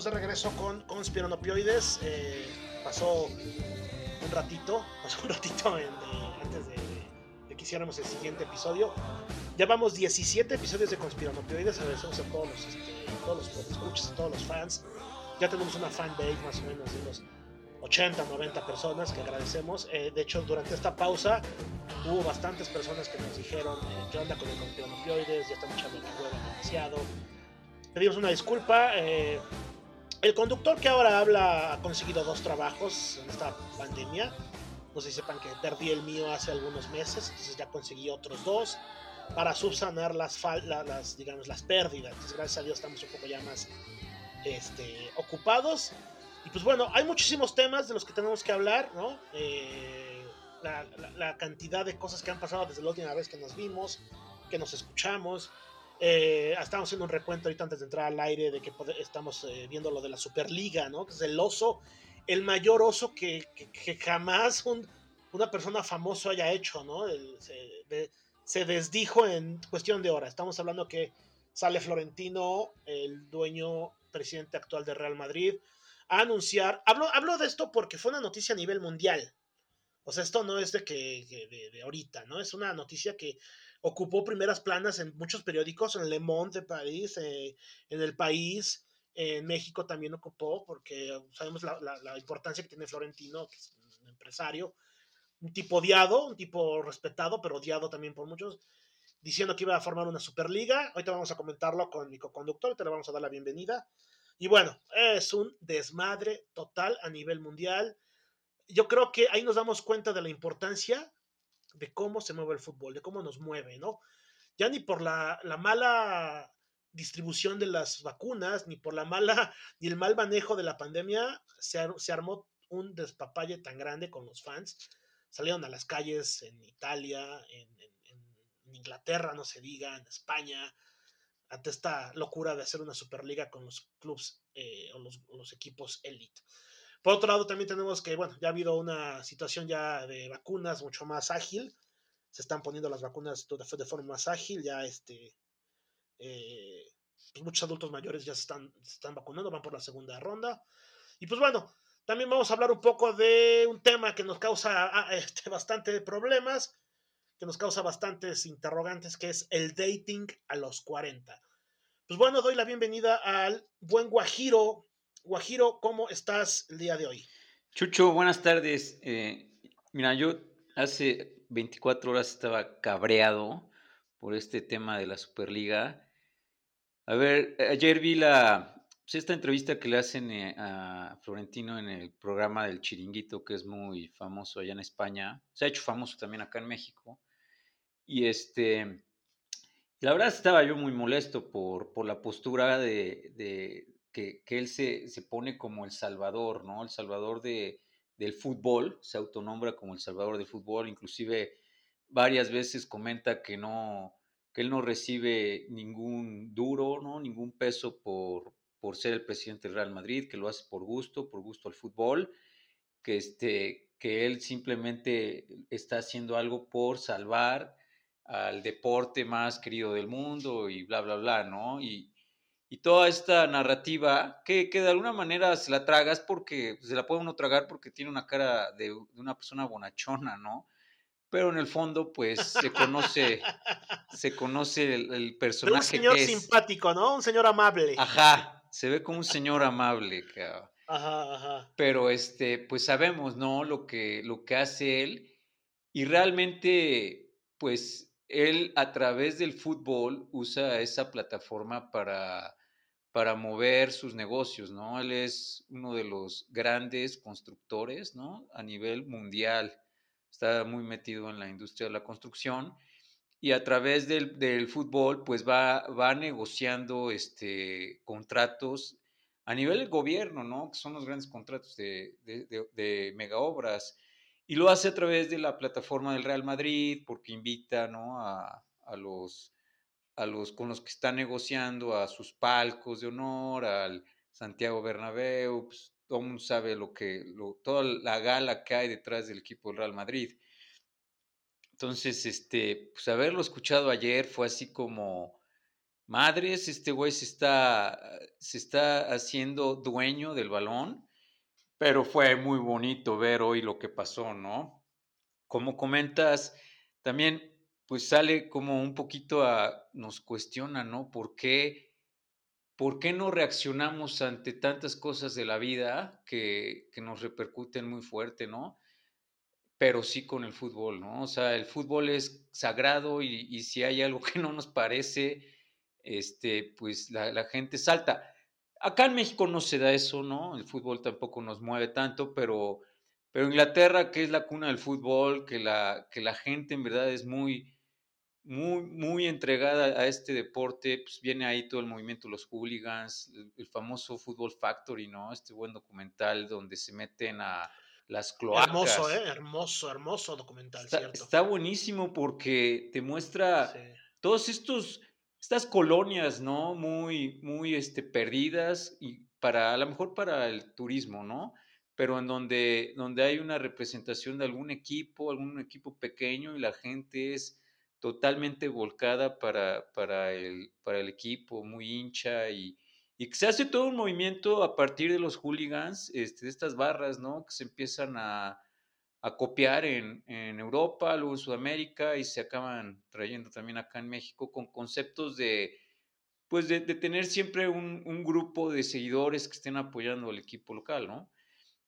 Estamos de regreso con Conspironopioides. Eh, pasó un ratito, pasó un ratito en- de- antes de, de que hiciéramos el siguiente episodio. Llevamos 17 episodios de Conspironopioides. Agradecemos a todos los, este, todos los escuchas, a todos los fans. Ya tenemos una fanbase más o menos de unos 80, 90 personas que agradecemos. Eh, de hecho, durante esta pausa hubo bastantes personas que nos dijeron eh, qué onda con el Conspironopioides, ya estamos echando la hueva demasiado. Pedimos una disculpa. eh, el conductor que ahora habla ha conseguido dos trabajos en esta pandemia. No sé si sepan que perdí el mío hace algunos meses, entonces ya conseguí otros dos para subsanar las, las, digamos, las pérdidas. Entonces, gracias a Dios estamos un poco ya más este, ocupados. Y pues bueno, hay muchísimos temas de los que tenemos que hablar, ¿no? Eh, la, la- la cantidad de cosas que han pasado desde la última vez que nos vimos, que nos escuchamos. Eh, estamos haciendo un recuento ahorita antes de entrar al aire de que estamos eh, viendo lo de la Superliga, ¿no? Es el oso, el mayor oso que, jamás un- una persona famoso haya hecho, ¿no? Se, de- se desdijo en cuestión de horas. Estamos hablando que sale Florentino, el dueño, presidente actual de Real Madrid, a anunciar. Hablo, hablo de esto porque fue una noticia a nivel mundial. O sea, esto no es de que, de ahorita, ¿no? Es una noticia que ocupó primeras planas en muchos periódicos, en Le Monde de París, eh, en El País, en México también ocupó, porque sabemos la, la- la importancia que tiene Florentino, que es un empresario, un tipo odiado, un tipo respetado, pero odiado también por muchos, diciendo que iba a formar una Superliga. Ahorita vamos a comentarlo con mi coconductor, te le vamos a dar la bienvenida. Y bueno, es un desmadre total a nivel mundial. Yo creo que ahí nos damos cuenta de la importancia de cómo se mueve el fútbol, de cómo nos mueve, ¿no? Ya ni por la, la mala distribución de las vacunas, ni por la mala, ni el mal manejo de la pandemia, se, se armó un despapalle tan grande con los fans. Salieron a las calles en Italia, en, Inglaterra, no se diga, en España, ante esta locura de hacer una Superliga con los clubes eh, o los, los equipos elite. Por otro lado, también tenemos que, bueno, ya ha habido una situación ya de vacunas mucho más ágil. Se están poniendo las vacunas de, forma más ágil. Ya este, eh, pues muchos adultos mayores ya se están, están vacunando, van por la segunda ronda. Y pues bueno, también vamos a hablar un poco de un tema que nos causa ah, este, bastante problemas, que nos causa bastantes interrogantes, que es el dating a los 40. Pues bueno, doy la bienvenida al buen Guajiro. Guajiro, ¿cómo estás el día de hoy? Chucho, buenas tardes. Eh, mira, yo hace 24 horas estaba cabreado por este tema de la Superliga A ver, ayer vi la, pues, esta entrevista que le hacen eh, a Florentino en el programa del Chiringuito, que es muy famoso allá en España. Se ha hecho famoso también acá en México. Y este, la verdad estaba yo muy molesto por, por la postura de, de que, que, él se, se, pone como el salvador, ¿no? El salvador de, del fútbol, se autonombra como el salvador del fútbol, inclusive varias veces comenta que no, que él no recibe ningún duro, ¿no? Ningún peso por, por ser el presidente del Real Madrid, que lo hace por gusto, por gusto al fútbol, que, este, que él simplemente está haciendo algo por salvar al deporte más querido del mundo y bla, bla, bla, ¿no? Y, y toda esta narrativa que, que, de alguna manera se la tragas porque se la puede uno tragar porque tiene una cara de, de una persona bonachona, ¿no? pero en el fondo, pues se conoce, se conoce el, el personaje. un señor que es. simpático, ¿no? Un señor amable. Ajá, se ve como un señor amable, cabrón. Ajá, ajá. Pero este, pues sabemos, ¿no? Lo que, lo que hace él. Y realmente, pues, él a través del fútbol usa esa plataforma para, para mover sus negocios, ¿no? Él es uno de los grandes constructores, ¿no? A nivel mundial está muy metido en la industria de la construcción y a través del, del fútbol pues va, va negociando este, contratos a nivel del gobierno, ¿no? Que son los grandes contratos de, de, de, de mega obras. Y lo hace a través de la plataforma del Real Madrid, porque invita, ¿no? A, a los, a los con los que está negociando, a sus palcos de honor, al Santiago Bernabéu, pues, todo el mundo sabe lo que, lo, toda la gala que hay detrás del equipo del Real Madrid. Entonces, este, pues haberlo escuchado ayer fue así como, madres, este güey se está, se está haciendo dueño del balón, pero fue muy bonito ver hoy lo que pasó, ¿no? Como comentas, también pues sale como un poquito a, nos cuestiona, ¿no? ¿Por qué? ¿por qué no reaccionamos ante tantas cosas de la vida que, que, nos repercuten muy fuerte, ¿no? Pero sí con el fútbol, ¿no? O sea, el fútbol es sagrado y, y si hay algo que no nos parece, este, pues la, la, gente salta. Acá en México no se da eso, ¿no? El fútbol tampoco nos mueve tanto, pero, pero Inglaterra, que es la cuna del fútbol, que la, que la gente en verdad es muy, muy, muy entregada a este deporte, pues viene ahí todo el movimiento los hooligans, el, el, famoso Football Factory, ¿no? Este buen documental donde se meten a las cloacas. Hermoso, ¿eh? Hermoso, hermoso documental, está, ¿cierto? Está buenísimo porque te muestra sí. todos estos, estas colonias, ¿no? Muy, muy este, perdidas y para, a lo mejor para el turismo, ¿no? Pero en donde, donde hay una representación de algún equipo, algún equipo pequeño y la gente es totalmente volcada para, para, el, para el equipo, muy hincha y, y que se hace todo un movimiento a partir de los hooligans, este, de estas barras, ¿no? Que se empiezan a, a copiar en, en, Europa, luego en Sudamérica y se acaban trayendo también acá en México con conceptos de, pues de, tener siempre un, un, grupo de seguidores que estén apoyando al equipo local, ¿no?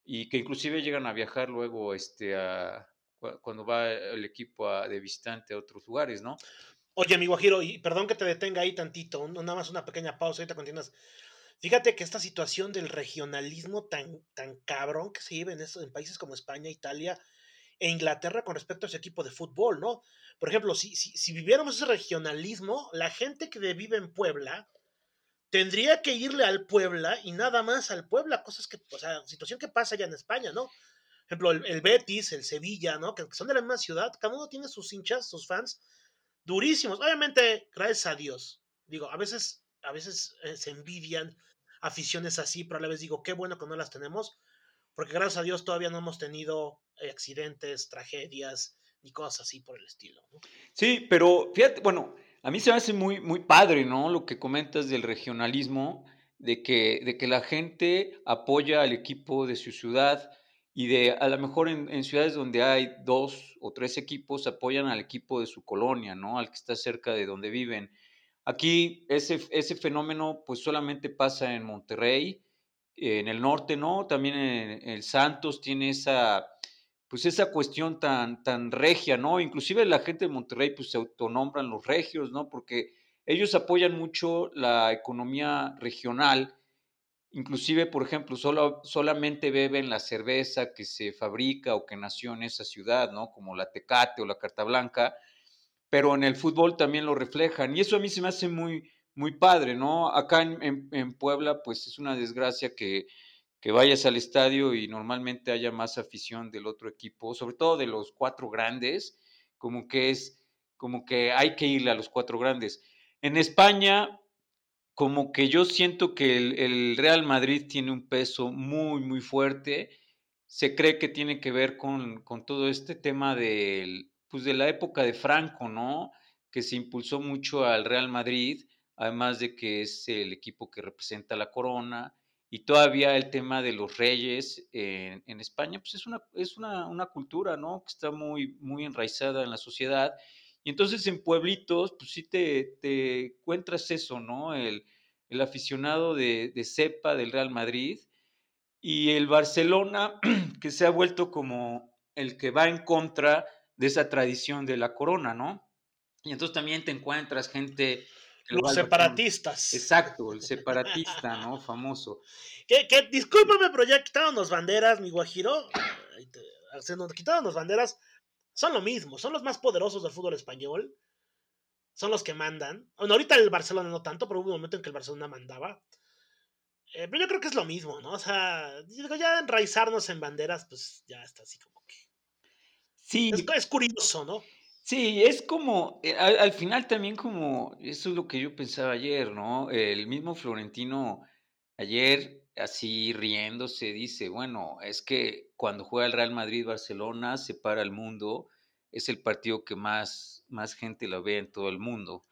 Y que inclusive llegan a viajar luego este, a, cuando va el equipo de visitante a otros lugares, ¿no? Oye, mi Guajiro, y perdón que te detenga ahí tantito, nada más una pequeña pausa, ahorita continúas. Fíjate que esta situación del regionalismo tan, tan cabrón que se vive en países como España, Italia e Inglaterra con respecto a ese equipo de fútbol, ¿no? Por ejemplo, si, si, si viviéramos ese regionalismo, la gente que vive en Puebla tendría que irle al Puebla y nada más al Puebla, cosas que, o sea, situación que pasa allá en España, ¿no? Ejemplo, el, Betis, el Sevilla, ¿no? Que son de la misma ciudad, cada uno tiene sus hinchas, sus fans durísimos. Obviamente, gracias a Dios. Digo, a veces, a veces eh, se envidian aficiones así, pero a la vez digo, qué bueno que no las tenemos, porque gracias a Dios todavía no hemos tenido eh, accidentes, tragedias, ni cosas así por el estilo. Sí, pero fíjate, bueno, a mí se me hace muy, muy padre, ¿no? Lo que comentas del regionalismo, de que, de que la gente apoya al equipo de su ciudad, y de a lo mejor en, en, ciudades donde hay dos o tres equipos apoyan al equipo de su colonia, ¿no? Al que está cerca de donde viven. Aquí ese, ese fenómeno pues solamente pasa en Monterrey, en el norte no, también en, el Santos tiene esa pues esa cuestión tan, tan regia, ¿no? Inclusive la gente de Monterrey pues se autonombran los regios, ¿no? Porque ellos apoyan mucho la economía regional, inclusive, por ejemplo, solo, solamente beben la cerveza que se fabrica o que nació en esa ciudad, ¿no? Como la Tecate o la Carta Blanca, pero en el fútbol también lo reflejan. Y eso a mí se me hace muy, muy padre, ¿no? Acá en, en, Puebla, pues es una desgracia que, que, vayas al estadio y normalmente haya más afición del otro equipo, sobre todo de los cuatro grandes, como que es, como que hay que irle a los cuatro grandes. En España, como que yo siento que el, Real Madrid tiene un peso muy, muy fuerte. Se cree que tiene que ver con, con todo este tema del, pues de la época de Franco, ¿no? Que se impulsó mucho al Real Madrid además de que es el equipo que representa la corona, y todavía el tema de los reyes en, en España, pues es, una, es una, una, cultura, ¿no? Que está muy, muy enraizada en la sociedad. Y entonces en pueblitos, pues sí te, te encuentras eso, ¿no? El, el aficionado de, de, cepa del Real Madrid y el Barcelona, que se ha vuelto como el que va en contra de esa tradición de la corona, ¿no? Y entonces también te encuentras gente los separatistas. Exacto, el separatista, ¿no? Famoso. Que, que discúlpame, pero ya quitaron banderas, mi Guajiro. Quitaron las banderas. Son lo mismo, son los más poderosos del fútbol español. Son los que mandan. Bueno, ahorita el Barcelona no tanto, pero hubo un momento en que el Barcelona mandaba. Eh, pero yo creo que es lo mismo, ¿no? O sea, ya enraizarnos en banderas, pues ya está así como que. Sí. Es, es curioso, ¿no? Sí, es como, eh, al, al, final también como, eso es lo que yo pensaba ayer, ¿no? El mismo Florentino ayer, así riéndose, dice, bueno, es que cuando juega el Real Madrid-Barcelona, se para el mundo, es el partido que más, más gente lo ve en todo el mundo.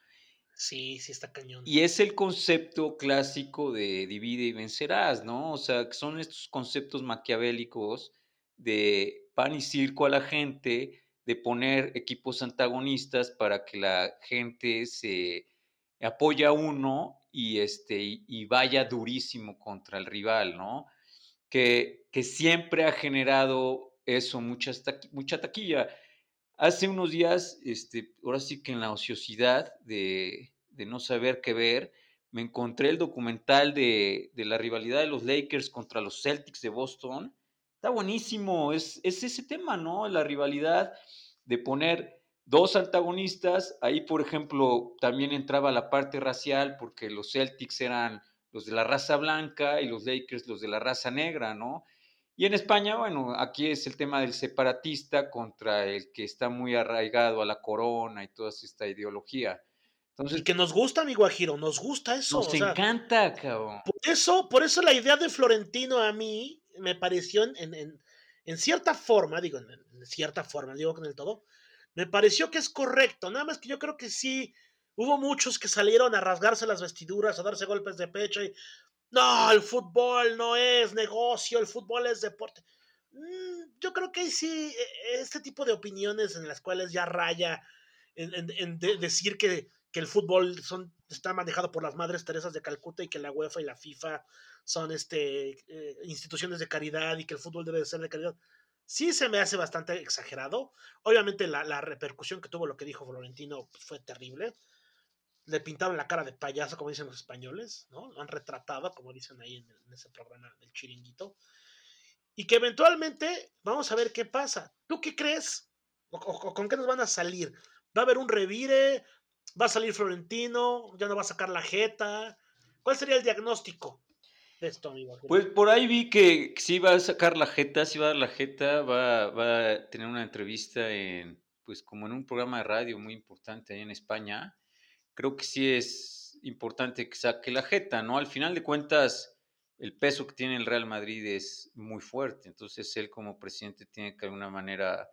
Sí, sí está cañón. Y es el concepto clásico de divide y vencerás, ¿no? O sea, que son estos conceptos maquiavélicos de pan y circo a la gente, de poner equipos antagonistas para que la gente se apoye a uno y, este, y, vaya durísimo contra el rival, ¿no? Que, que siempre ha generado eso, mucha, mucha taquilla. Hace unos días, este, ahora sí que en la ociosidad de, de no saber qué ver, me encontré el documental de, de, la rivalidad de los Lakers contra los Celtics de Boston. Está buenísimo, es, es ese tema, ¿no? La rivalidad de poner dos antagonistas. Ahí, por ejemplo, también entraba la parte racial porque los Celtics eran los de la raza blanca y los Lakers los de la raza negra, ¿no? Y en España, bueno, aquí es el tema del separatista contra el que está muy arraigado a la corona y toda esta ideología. Entonces, y que nos gusta, mi Guajiro, nos gusta eso. Nos o sea, encanta, cabrón. Por eso, por eso la idea de Florentino a mí me pareció en, en, en cierta forma, digo, en cierta forma, digo en el todo, me pareció que es correcto, nada más que yo creo que sí, hubo muchos que salieron a rasgarse las vestiduras, a darse golpes de pecho y, no, el fútbol no es negocio, el fútbol es deporte. Mm, yo creo que sí, e, este tipo de opiniones en las cuales ya raya en, en, en de decir que, que, el fútbol son, está manejado por las Madres Teresas de Calcuta y que la UEFA y la FIFA son este, eh, instituciones de caridad y que el fútbol debe de ser de caridad. Sí se me hace bastante exagerado. Obviamente la, repercusión que tuvo lo que dijo Florentino pues, fue terrible. Le pintaron la cara de payaso, como dicen los españoles, ¿no? Lo han retratado, como dicen ahí en, ese programa del chiringuito. Y que eventualmente vamos a ver qué pasa. ¿Tú qué crees? ¿O, o, con qué nos van a salir? ¿Va a haber un revire? ¿Va a salir Florentino? ¿Ya no va a sacar la jeta? ¿Cuál sería el diagnóstico? Pues por ahí vi que sí va a sacar la jeta, sí va a dar la jeta, va, va a tener una entrevista en, pues como en un programa de radio muy importante ahí en España. Creo que sí es importante que saque la jeta, ¿no? Al final de cuentas, el peso que tiene el Real Madrid es muy fuerte, entonces él como presidente tiene que de alguna manera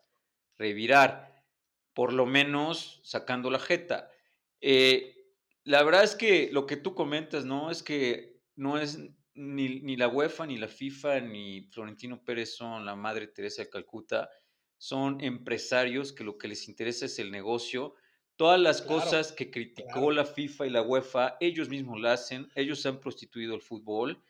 revirar, por lo menos sacando la jeta. Eh, la verdad es que lo que tú comentas, ¿no? Es que no es ni, ni, la UEFA, ni la FIFA, ni Florentino Pérez son la Madre Teresa de Calcuta, son empresarios que lo que les interesa es el negocio. Todas las claro, cosas que criticó claro. la FIFA y la UEFA, ellos mismos la hacen, ellos han prostituido el fútbol,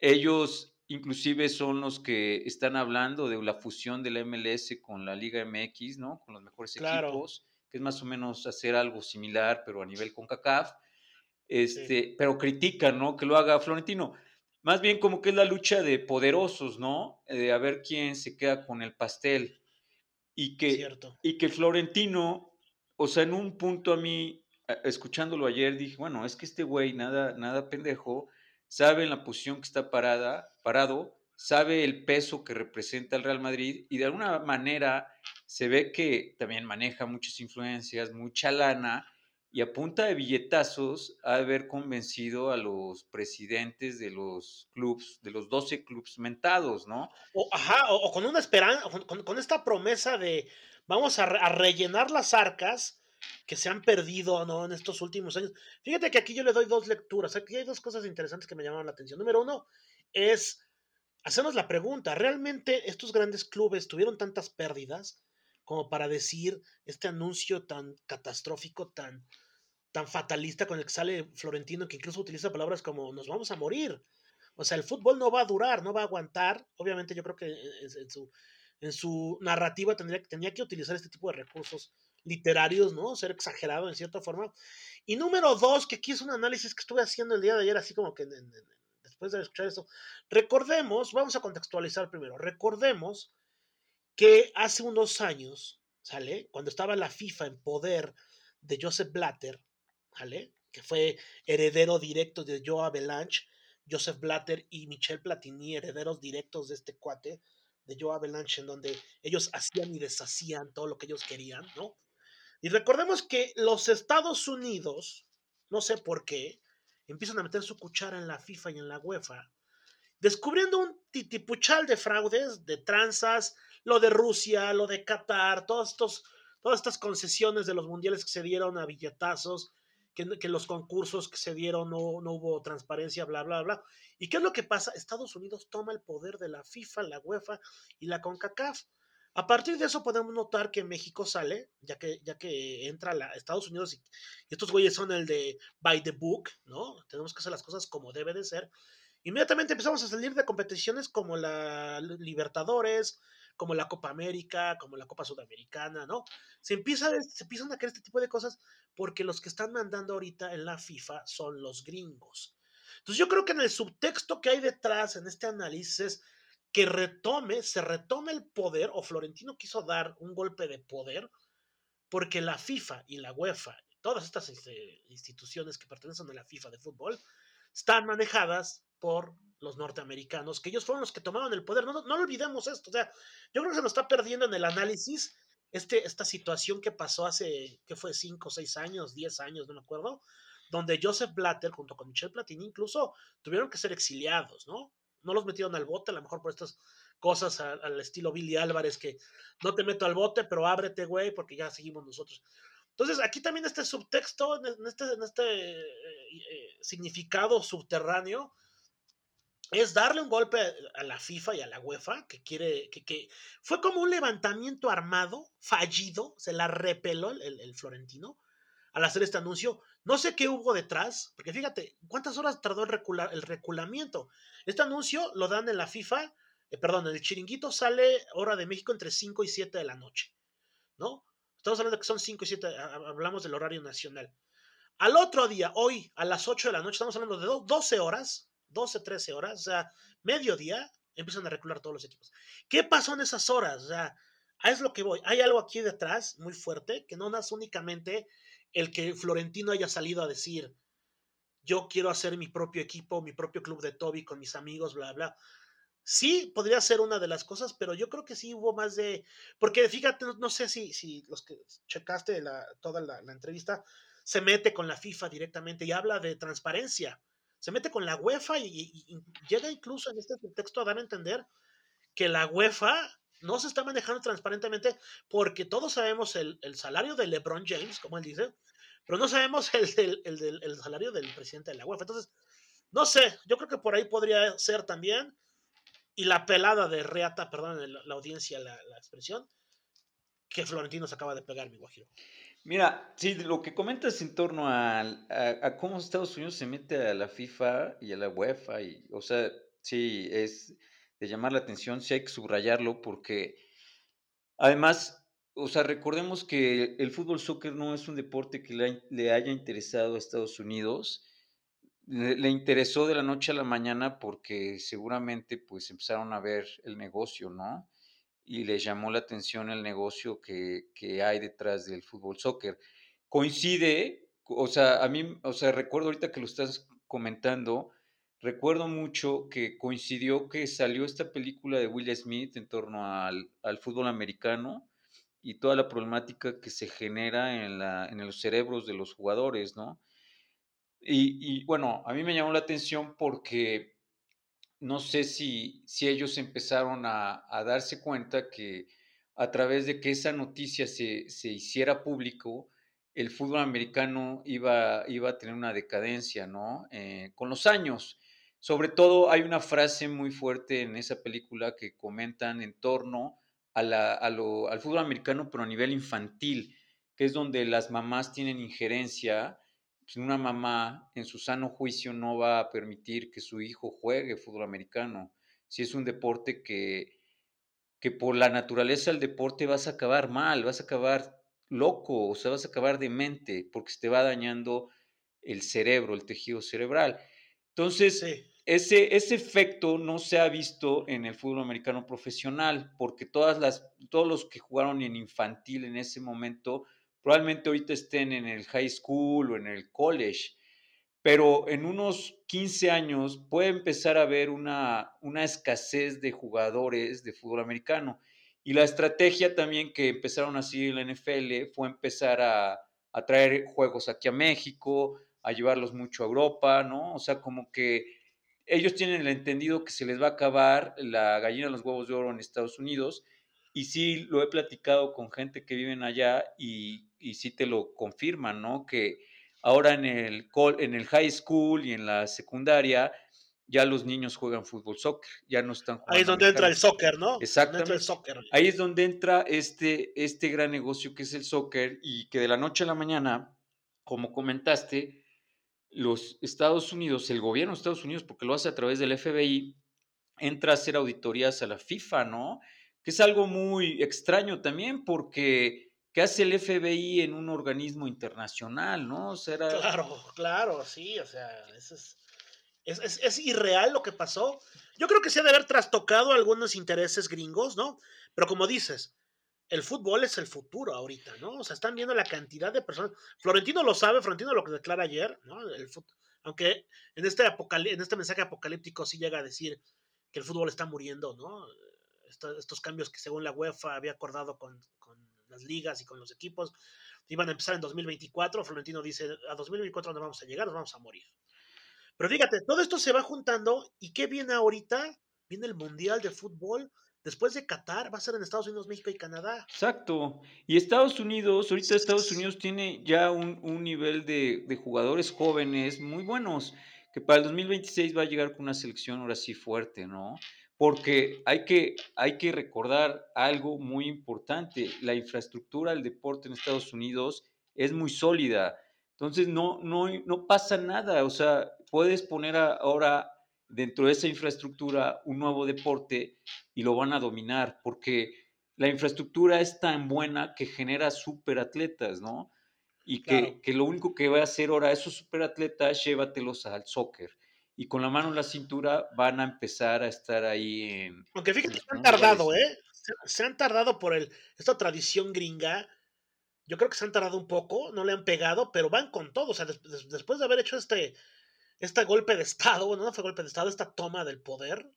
ellos inclusive son los que están hablando de la fusión de la MLS con la Liga MX, ¿no? Con los mejores claro. equipos. que es más o menos hacer algo similar, pero a nivel CONCACAF, este, pero critica, ¿no? Que lo haga Florentino. Más bien como que es la lucha de poderosos, ¿no? De a ver quién se queda con el pastel. Y que, y que Florentino, o sea, en un punto a mí, escuchándolo ayer, dije, bueno, es que este güey, nada, nada pendejo, sabe en la posición que está parada, parado, sabe el peso que representa el Real Madrid y de alguna manera se ve que también maneja muchas influencias, mucha lana y a punta de billetazos ha haber convencido a los presidentes de los clubs, de los 12 clubs mentados, ¿no? O, ajá, o, con una esperanza, con, esta promesa de vamos a, a, rellenar las arcas que se han perdido, ¿no? En estos últimos años. Fíjate que aquí yo le doy dos lecturas, aquí hay dos cosas interesantes que me llamaron la atención. Número uno es hacernos la pregunta, ¿realmente estos grandes clubes tuvieron tantas pérdidas? Como para decir este anuncio tan catastrófico, tan, tan fatalista con el que sale Florentino, que incluso utiliza palabras como nos vamos a morir. O sea, el fútbol no va a durar, no va a aguantar. Obviamente yo creo que en, su, en su narrativa tendría, tenía que utilizar este tipo de recursos literarios, ¿no? Ser exagerado en cierta forma. Y número dos, que aquí es un análisis que estuve haciendo el día de ayer, así como que después de escuchar eso, recordemos, vamos a contextualizar primero, recordemos que hace unos años, ¿sale? Cuando estaba la FIFA en poder de Joseph Blatter, ¿sale? Que fue heredero directo de Joe Avalanche, Joseph Blatter y Michel Platini, herederos directos de este cuate, de Joe Avalanche, en donde ellos hacían y deshacían todo lo que ellos querían, ¿no? Y recordemos que los Estados Unidos, no sé por qué, empiezan a meter su cuchara en la FIFA y en la UEFA, descubriendo un titipuchal de fraudes, de tranzas, lo de Rusia, lo de Qatar, todos estos, todas estas concesiones de los mundiales que se dieron a billetazos, que, los concursos que se dieron no, no, hubo transparencia, bla, bla, bla. ¿Y qué es lo que pasa? Estados Unidos toma el poder de la FIFA, la UEFA y la CONCACAF. A partir de eso podemos notar que México sale, ya que, ya que entra a Estados Unidos y, y, estos güeyes son el de by the book, ¿no? Tenemos que hacer las cosas como debe de ser. Inmediatamente empezamos a salir de competiciones como la Libertadores, como la Copa América, como la Copa Sudamericana, ¿no? Se, empieza se empiezan a crear este tipo de cosas porque los que están mandando ahorita en la FIFA son los gringos. Entonces yo creo que en el subtexto que hay detrás en este análisis es que retome, se retome el poder, o Florentino quiso dar un golpe de poder, porque la FIFA y la UEFA, todas estas este, instituciones que pertenecen a la FIFA de fútbol, están manejadas por los norteamericanos, que ellos fueron los que tomaron el poder. No, no, olvidemos esto. O sea, yo creo que se nos está perdiendo en el análisis este, esta situación que pasó hace, ¿qué fue? 5, 6 años, 10 años, no me acuerdo, donde Joseph Blatter, junto con Michel Platini, incluso tuvieron que ser exiliados, ¿no? No los metieron al bote, a lo mejor por estas cosas al, estilo Billy Álvarez, que no te meto al bote, pero ábrete, güey, porque ya seguimos nosotros. Entonces, aquí también este subtexto, en este, en este eh, eh, significado subterráneo, es darle un golpe a la FIFA y a la UEFA, que quiere, que, fue como un levantamiento armado, fallido, se la repeló el, el, Florentino al hacer este anuncio. No sé qué hubo detrás, porque fíjate, ¿cuántas horas tardó el, el reculamiento? Este anuncio lo dan en la FIFA, eh, perdón, el chiringuito sale hora de México entre 5 y 7 de la noche, ¿no? Estamos hablando que son 5 y 7, hablamos del horario nacional. Al otro día, hoy, a las 8 de la noche, estamos hablando de 12 horas, 12, 13 horas, o sea, mediodía, empiezan a recular todos los equipos. ¿Qué pasó en esas horas? O sea, es lo que voy. Hay algo aquí detrás muy fuerte que no nace únicamente el que Florentino haya salido a decir, yo quiero hacer mi propio equipo, mi propio club de Toby con mis amigos, bla, bla. Sí, podría ser una de las cosas, pero yo creo que sí hubo más de. Porque fíjate, no, sé si, si los que checaste la, toda la, la entrevista se mete con la FIFA directamente y habla de transparencia se mete con la UEFA y, llega incluso en este texto a dar a entender que la UEFA no se está manejando transparentemente porque todos sabemos el, salario de LeBron James, como él dice, pero no sabemos el, el, salario del presidente de la UEFA. Entonces, no sé, yo creo que por ahí podría ser también. Y la pelada de Reata, perdón, la, la audiencia, la, la, expresión, que Florentino se acaba de pegar, mi guajiro. Mira, sí, lo que comentas en torno a, a, cómo Estados Unidos se mete a la FIFA y a la UEFA, y, o sea, sí, es de llamar la atención, sí hay que subrayarlo porque además, o sea, recordemos que el fútbol soccer no es un deporte que le, haya interesado a Estados Unidos. Le, interesó de la noche a la mañana porque seguramente pues empezaron a ver el negocio, ¿no? Y les llamó la atención el negocio que, que hay detrás del fútbol soccer. Coincide, o sea, a mí, o sea, recuerdo ahorita que lo estás comentando, recuerdo mucho que coincidió que salió esta película de Will Smith en torno al, al fútbol americano y toda la problemática que se genera en, la, en los cerebros de los jugadores, ¿no? Y, y, bueno, a mí me llamó la atención porque no sé si, si ellos empezaron a, a, darse cuenta que a través de que esa noticia se, se hiciera público, el fútbol americano iba, iba a tener una decadencia, ¿no? Eh, con los años. Sobre todo hay una frase muy fuerte en esa película que comentan en torno a la, a lo, al fútbol americano, pero a nivel infantil, que es donde las mamás tienen injerencia. Una mamá en su sano juicio no va a permitir que su hijo juegue fútbol americano. Si es un deporte que, que por la naturaleza del deporte vas a acabar mal, vas a acabar loco, o sea, vas a acabar demente, porque se te va dañando el cerebro, el tejido cerebral. Entonces, sí. ese, ese efecto no se ha visto en el fútbol americano profesional, porque todas las, todos los que jugaron en infantil en ese momento, probablemente ahorita estén en el high school o en el college, pero en unos 15 años puede empezar a haber una, una escasez de jugadores de fútbol americano. Y la estrategia también que empezaron a seguir la NFL fue empezar a, a traer juegos aquí a México, a llevarlos mucho a Europa, ¿no? O sea, como que ellos tienen el entendido que se les va a acabar la gallina de los huevos de oro en Estados Unidos. Y sí, lo he platicado con gente que viven allá y, y sí te lo confirman, ¿no? Que ahora en el, en el high school y en la secundaria ya los niños juegan fútbol soccer, ya no están jugando. Ahí es donde entra el soccer, ¿no? Exactamente. El soccer. Ahí es donde entra este, este gran negocio que es el soccer y que de la noche a la mañana, como comentaste, los Estados Unidos, el gobierno de Estados Unidos, porque lo hace a través del FBI, entra a hacer auditorías a la FIFA, ¿no? Que es algo muy extraño también porque ¿qué hace el FBI en un organismo internacional, no? O. Claro, claro, sí, o sea, eso es es, es, irreal lo que pasó. Yo creo que se ha de haber trastocado algunos intereses gringos, ¿no? Pero como dices, el fútbol es el futuro ahorita, ¿no? O sea, están viendo la cantidad de personas. Florentino lo sabe, Florentino lo declara ayer, ¿no? El aunque en este, en este mensaje apocalíptico sí llega a decir que el fútbol está muriendo, ¿no? Estos, cambios que según la UEFA había acordado con, las ligas y con los equipos iban a empezar en 2024. Florentino dice, a 2024 no vamos a llegar, nos vamos a morir. Pero fíjate, todo esto se va juntando y ¿qué viene ahorita? Viene el Mundial de Fútbol. Después de Qatar, va a ser en Estados Unidos, México y Canadá. Exacto. Y Estados Unidos, ahorita Estados Unidos tiene ya un, un nivel de, de, jugadores jóvenes muy buenos, que para el 2026 va a llegar con una selección ahora sí fuerte, ¿no? Porque hay que, hay que recordar algo muy importante, la infraestructura del deporte en Estados Unidos es muy sólida. Entonces no, no, no pasa nada, o sea, puedes poner ahora dentro de esa infraestructura un nuevo deporte y lo van a dominar, porque la infraestructura es tan buena que genera superatletas, ¿no? Y que, claro. que, lo único que va a hacer ahora esos superatletas, llévatelos al soccer. Y con la mano en la cintura van a empezar a estar ahí en... Aunque fíjate, se han tardado, ¿eh? Se, se, han tardado por el, esta tradición gringa. Yo creo que se han tardado un poco, no le han pegado, pero van con todo. O sea, des, des, después de haber hecho este, este golpe de Estado, bueno, no fue golpe de Estado, esta toma del poder,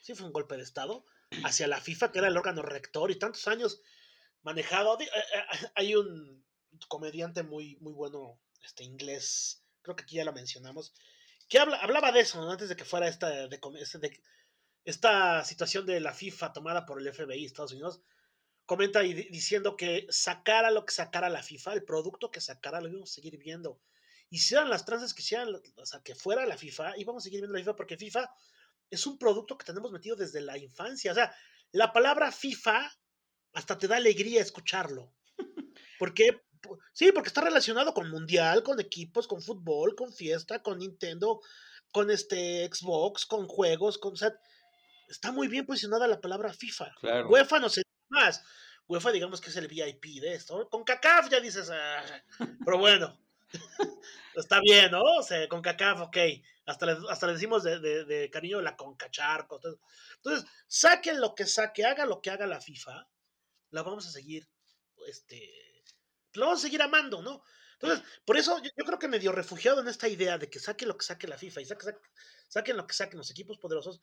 sí fue un golpe de Estado, hacia la FIFA, que era el órgano rector, y tantos años manejado. Eh, eh, hay un comediante muy, muy bueno, este inglés, creo que aquí ya lo mencionamos, que habla, hablaba de eso, ¿no? antes de que fuera esta, de, de, esta situación de la FIFA tomada por el FBI Estados Unidos. Comenta y diciendo que sacara lo que sacara la FIFA, el producto que sacara, lo íbamos a seguir viendo hicieran las tranzas que hicieran, o sea, que fuera la FIFA, y vamos a seguir viendo la FIFA porque FIFA es un producto que tenemos metido desde la infancia. O sea, la palabra FIFA hasta te da alegría escucharlo. Porque, sí, porque está relacionado con mundial, con equipos, con fútbol, con fiesta, con Nintendo, con este Xbox, con juegos, con, o sea, está muy bien posicionada la palabra FIFA. Claro. UEFA no sé más. UEFA digamos que es el VIP de esto. Con CACAF ya dices, ah, pero bueno, está bien, ¿no? O sea, con CACAF, ok. Hasta le, hasta le decimos de, de, de cariño la concacharco. Entonces, entonces, saquen lo que saque, haga lo que haga la FIFA, la vamos a seguir, este, la vamos a seguir amando, ¿no? Entonces, por eso yo, yo creo que medio refugiado en esta idea de que saque lo que saque la FIFA y saque, saque, saquen lo que saquen los equipos poderosos.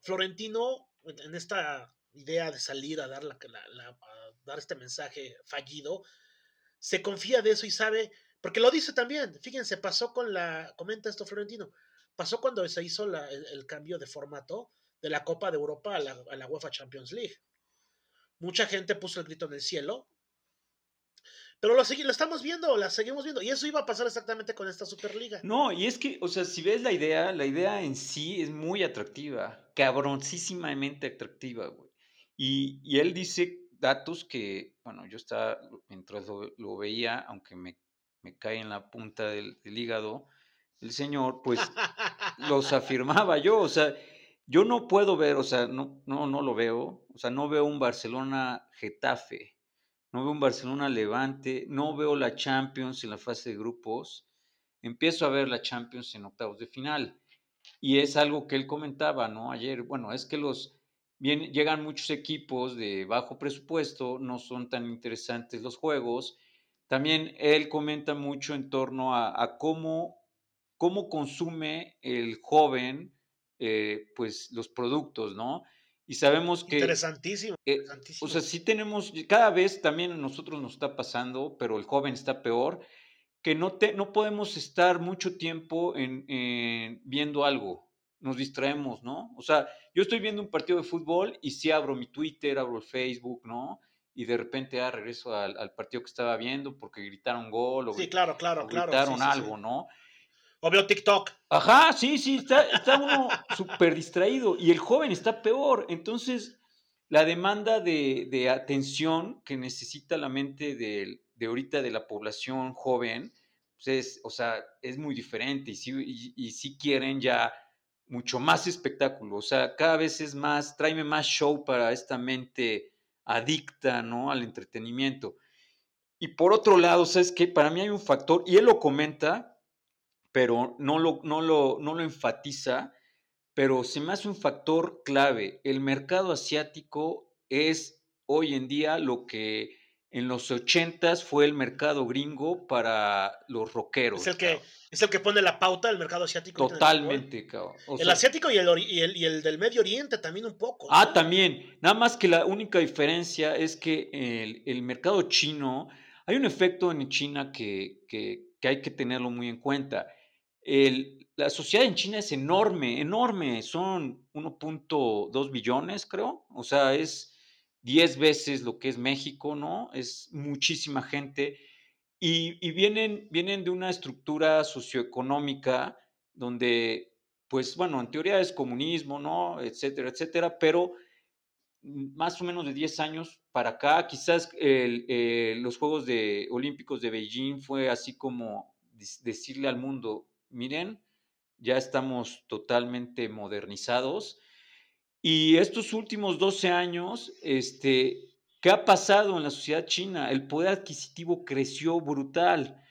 Florentino, en esta idea de salir a dar, la, la, la, a dar este mensaje fallido, se confía de eso y sabe, porque lo dice también, fíjense, pasó con la, comenta esto Florentino, pasó cuando se hizo la, el, el, cambio de formato de la Copa de Europa a la, a la UEFA Champions League. Mucha gente puso el grito en el cielo, pero lo, lo, estamos viendo, la seguimos viendo. Y eso iba a pasar exactamente con esta Superliga. No, y es que, o sea, si ves la idea, la idea en sí es muy atractiva, cabroncísimamente atractiva, güey. Y, y él dice datos que, bueno, yo estaba, mientras lo, lo veía, aunque me, me, cae en la punta del, del hígado, el señor, pues los afirmaba yo, o sea, yo no puedo ver, o sea, no, no, no lo veo, o sea, no veo un Barcelona Getafe no veo un Barcelona Levante, no veo la Champions en la fase de grupos, empiezo a ver la Champions en octavos de final. Y es algo que él comentaba, ¿no? Ayer, bueno, es que los bien, llegan muchos equipos de bajo presupuesto, no son tan interesantes los juegos. También él comenta mucho en torno a, cómo, cómo consume el joven eh, pues los productos, ¿no? Y sabemos que... Interesantísimo, eh, interesantísimo. o sea, sí tenemos, cada vez también a nosotros nos está pasando, pero el joven está peor, que no, te, no podemos estar mucho tiempo en, en, viendo algo, nos distraemos, ¿no? O sea, yo estoy viendo un partido de fútbol y sí abro mi Twitter, abro el Facebook, ¿no? Y de repente ah, regreso al, al partido que estaba viendo porque gritaron gol o, sí, claro, claro, o claro, gritaron sí, sí, algo, sí. ¿no? O TikTok. Ajá, sí, sí, está, está uno súper distraído y el joven está peor. Entonces, la demanda de, atención que necesita la mente de, de, ahorita de la población joven, pues es, o sea, es muy diferente y sí, y, quieren ya mucho más espectáculo. O sea, cada vez es más, tráeme más show para esta mente adicta, ¿no? Al entretenimiento. Y por otro lado, ¿sabes qué? Para mí hay un factor, y él lo comenta, pero no lo, no, lo, no lo enfatiza, pero se me hace un factor clave. El mercado asiático es hoy en día lo que en los ochentas fue el mercado gringo para los rockeros. Es el que, es el que pone la pauta del mercado asiático. Totalmente, cabrón. O el sea, asiático y el, y, el, y el, del Medio Oriente también un poco. Ah, ¿no? también. Nada más que la única diferencia es que el, el mercado chino, hay un efecto en China que, que, que hay que tenerlo muy en cuenta el, la sociedad en China es enorme, enorme, son 1.2 billones, creo, o sea, es 10 veces lo que es México, ¿no? Es muchísima gente y, y vienen, vienen de una estructura socioeconómica donde, pues bueno, en teoría es comunismo, ¿no? Etcétera, etcétera, pero más o menos de 10 años para acá, quizás el, eh, los Juegos de, Olímpicos de Beijing fue así como decirle al mundo, miren, ya estamos totalmente modernizados. Y estos últimos 12 años, este, ¿qué ha pasado en la sociedad china? El poder adquisitivo creció brutal.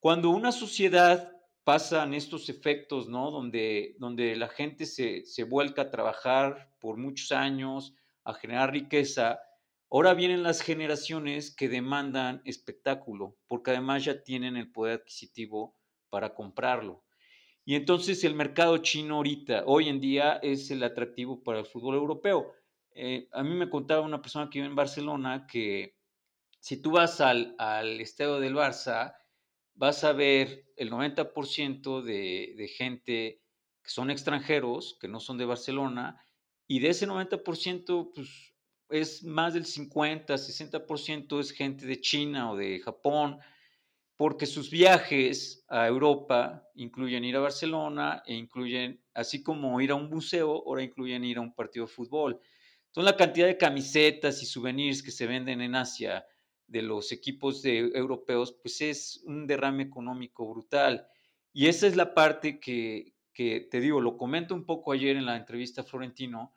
Cuando una sociedad pasa en estos efectos, ¿no? Donde, donde la gente se, se vuelca a trabajar por muchos años, a generar riqueza, ahora vienen las generaciones que demandan espectáculo, porque además ya tienen el poder adquisitivo para comprarlo. Y entonces el mercado chino ahorita, hoy en día, es el atractivo para el fútbol europeo. Eh, a mí me contaba una persona que vive en Barcelona que si tú vas al, al estadio del Barça, vas a ver el 90% de, de gente que son extranjeros, que no son de Barcelona, y de ese 90%, pues es más del 50, 60% es gente de China o de Japón, porque sus viajes a Europa incluyen ir a Barcelona e incluyen, así como ir a un museo, ahora incluyen ir a un partido de fútbol. Entonces la cantidad de camisetas y souvenirs que se venden en Asia de los equipos de, europeos, pues es un derrame económico brutal. Y esa es la parte que, te digo, lo comento un poco ayer en la entrevista a Florentino,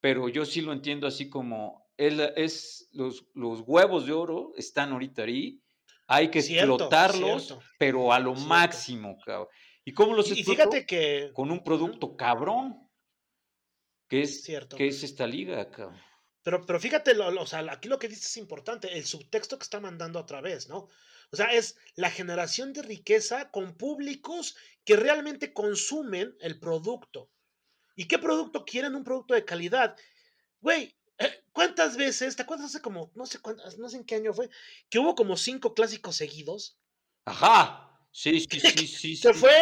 pero yo sí lo entiendo así como Es, es los, los huevos de oro están ahorita ahí. Hay que Cierto, explotarlos, cierto. pero a lo Cierto. máximo, cabrón. ¿Y cómo los Y, fíjate que. Con un producto cabrón, que es, Cierto. que es esta liga, cabrón. Pero, pero fíjate, lo, lo- o sea, aquí lo que dices es importante, el subtexto que está mandando otra vez, ¿no? O sea, es la generación de riqueza con públicos que realmente consumen el producto. ¿Y qué producto quieren? Un producto de calidad. Güey, ¿cuántas veces, te acuerdas hace como, no sé cuántas, no sé en qué año fue, que hubo como cinco clásicos seguidos? Ajá. Sí, sí, sí, sí. Sí. fue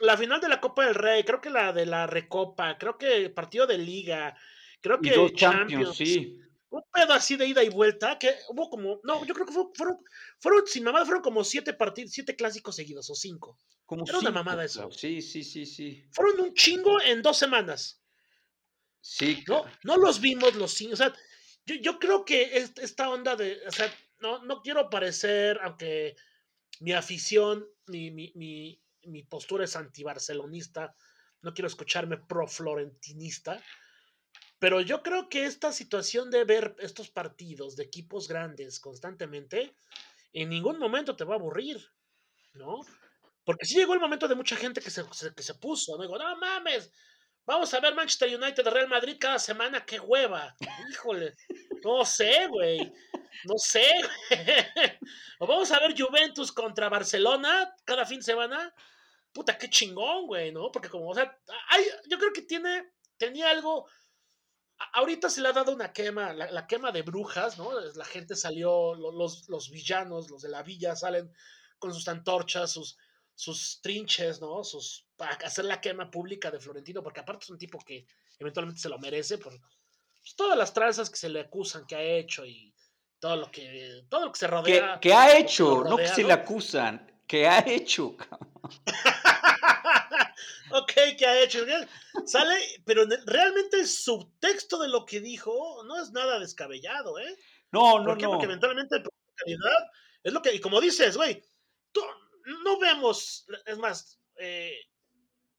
la final de la Copa del Rey, creo que la de la Recopa, creo que partido de Liga, creo Y que dos Champions, sí. un pedo así de ida y vuelta, que hubo como, no, yo creo que fue- fueron, fueron, sin mamada, fueron como siete partidos, siete clásicos seguidos, o cinco. Como Era una mamada eso. Sí, sí, sí, sí. Fueron un chingo en dos semanas, Sí, ¿no? No los vimos los cinco, o sea, yo, yo creo que es- esta onda de, o sea, no, no quiero parecer, aunque mi afición, mi, mi, mi, mi postura es antibarcelonista, no quiero escucharme pro-florentinista, pero yo creo que esta situación de ver estos partidos de equipos grandes constantemente, en ningún momento te va a aburrir, ¿no? Porque sí llegó el momento de mucha gente que se, se- que se puso, ¿no? Digo, no mames, vamos a ver Manchester United Real Madrid cada semana, qué hueva. Híjole, no sé, güey. No sé, güey. O vamos a ver Juventus contra Barcelona cada fin de semana. Puta, qué chingón, güey, ¿no? Porque como, o sea, hay, yo creo que tiene, tenía algo, ahorita se le ha dado una quema, la, la quema de brujas, ¿no? La gente salió, lo- los, los villanos, los de la villa salen con sus antorchas, sus, sus trinches, ¿no? Sus, para hacer la quema pública de Florentino, porque aparte es un tipo que eventualmente se lo merece por pues, todas las tranzas que se le acusan que ha hecho y todo lo que, todo lo que se Que, rodea. que ha hecho, no que se le acusan, que ha hecho, ok, ¿qué ha hecho? Sale, pero realmente el subtexto de lo que dijo no es nada descabellado, ¿eh? No, no, ¿Por qué? no. Porque eventualmente el producto de calidad es lo que, y como dices, güey, tú- no vemos, es más, eh,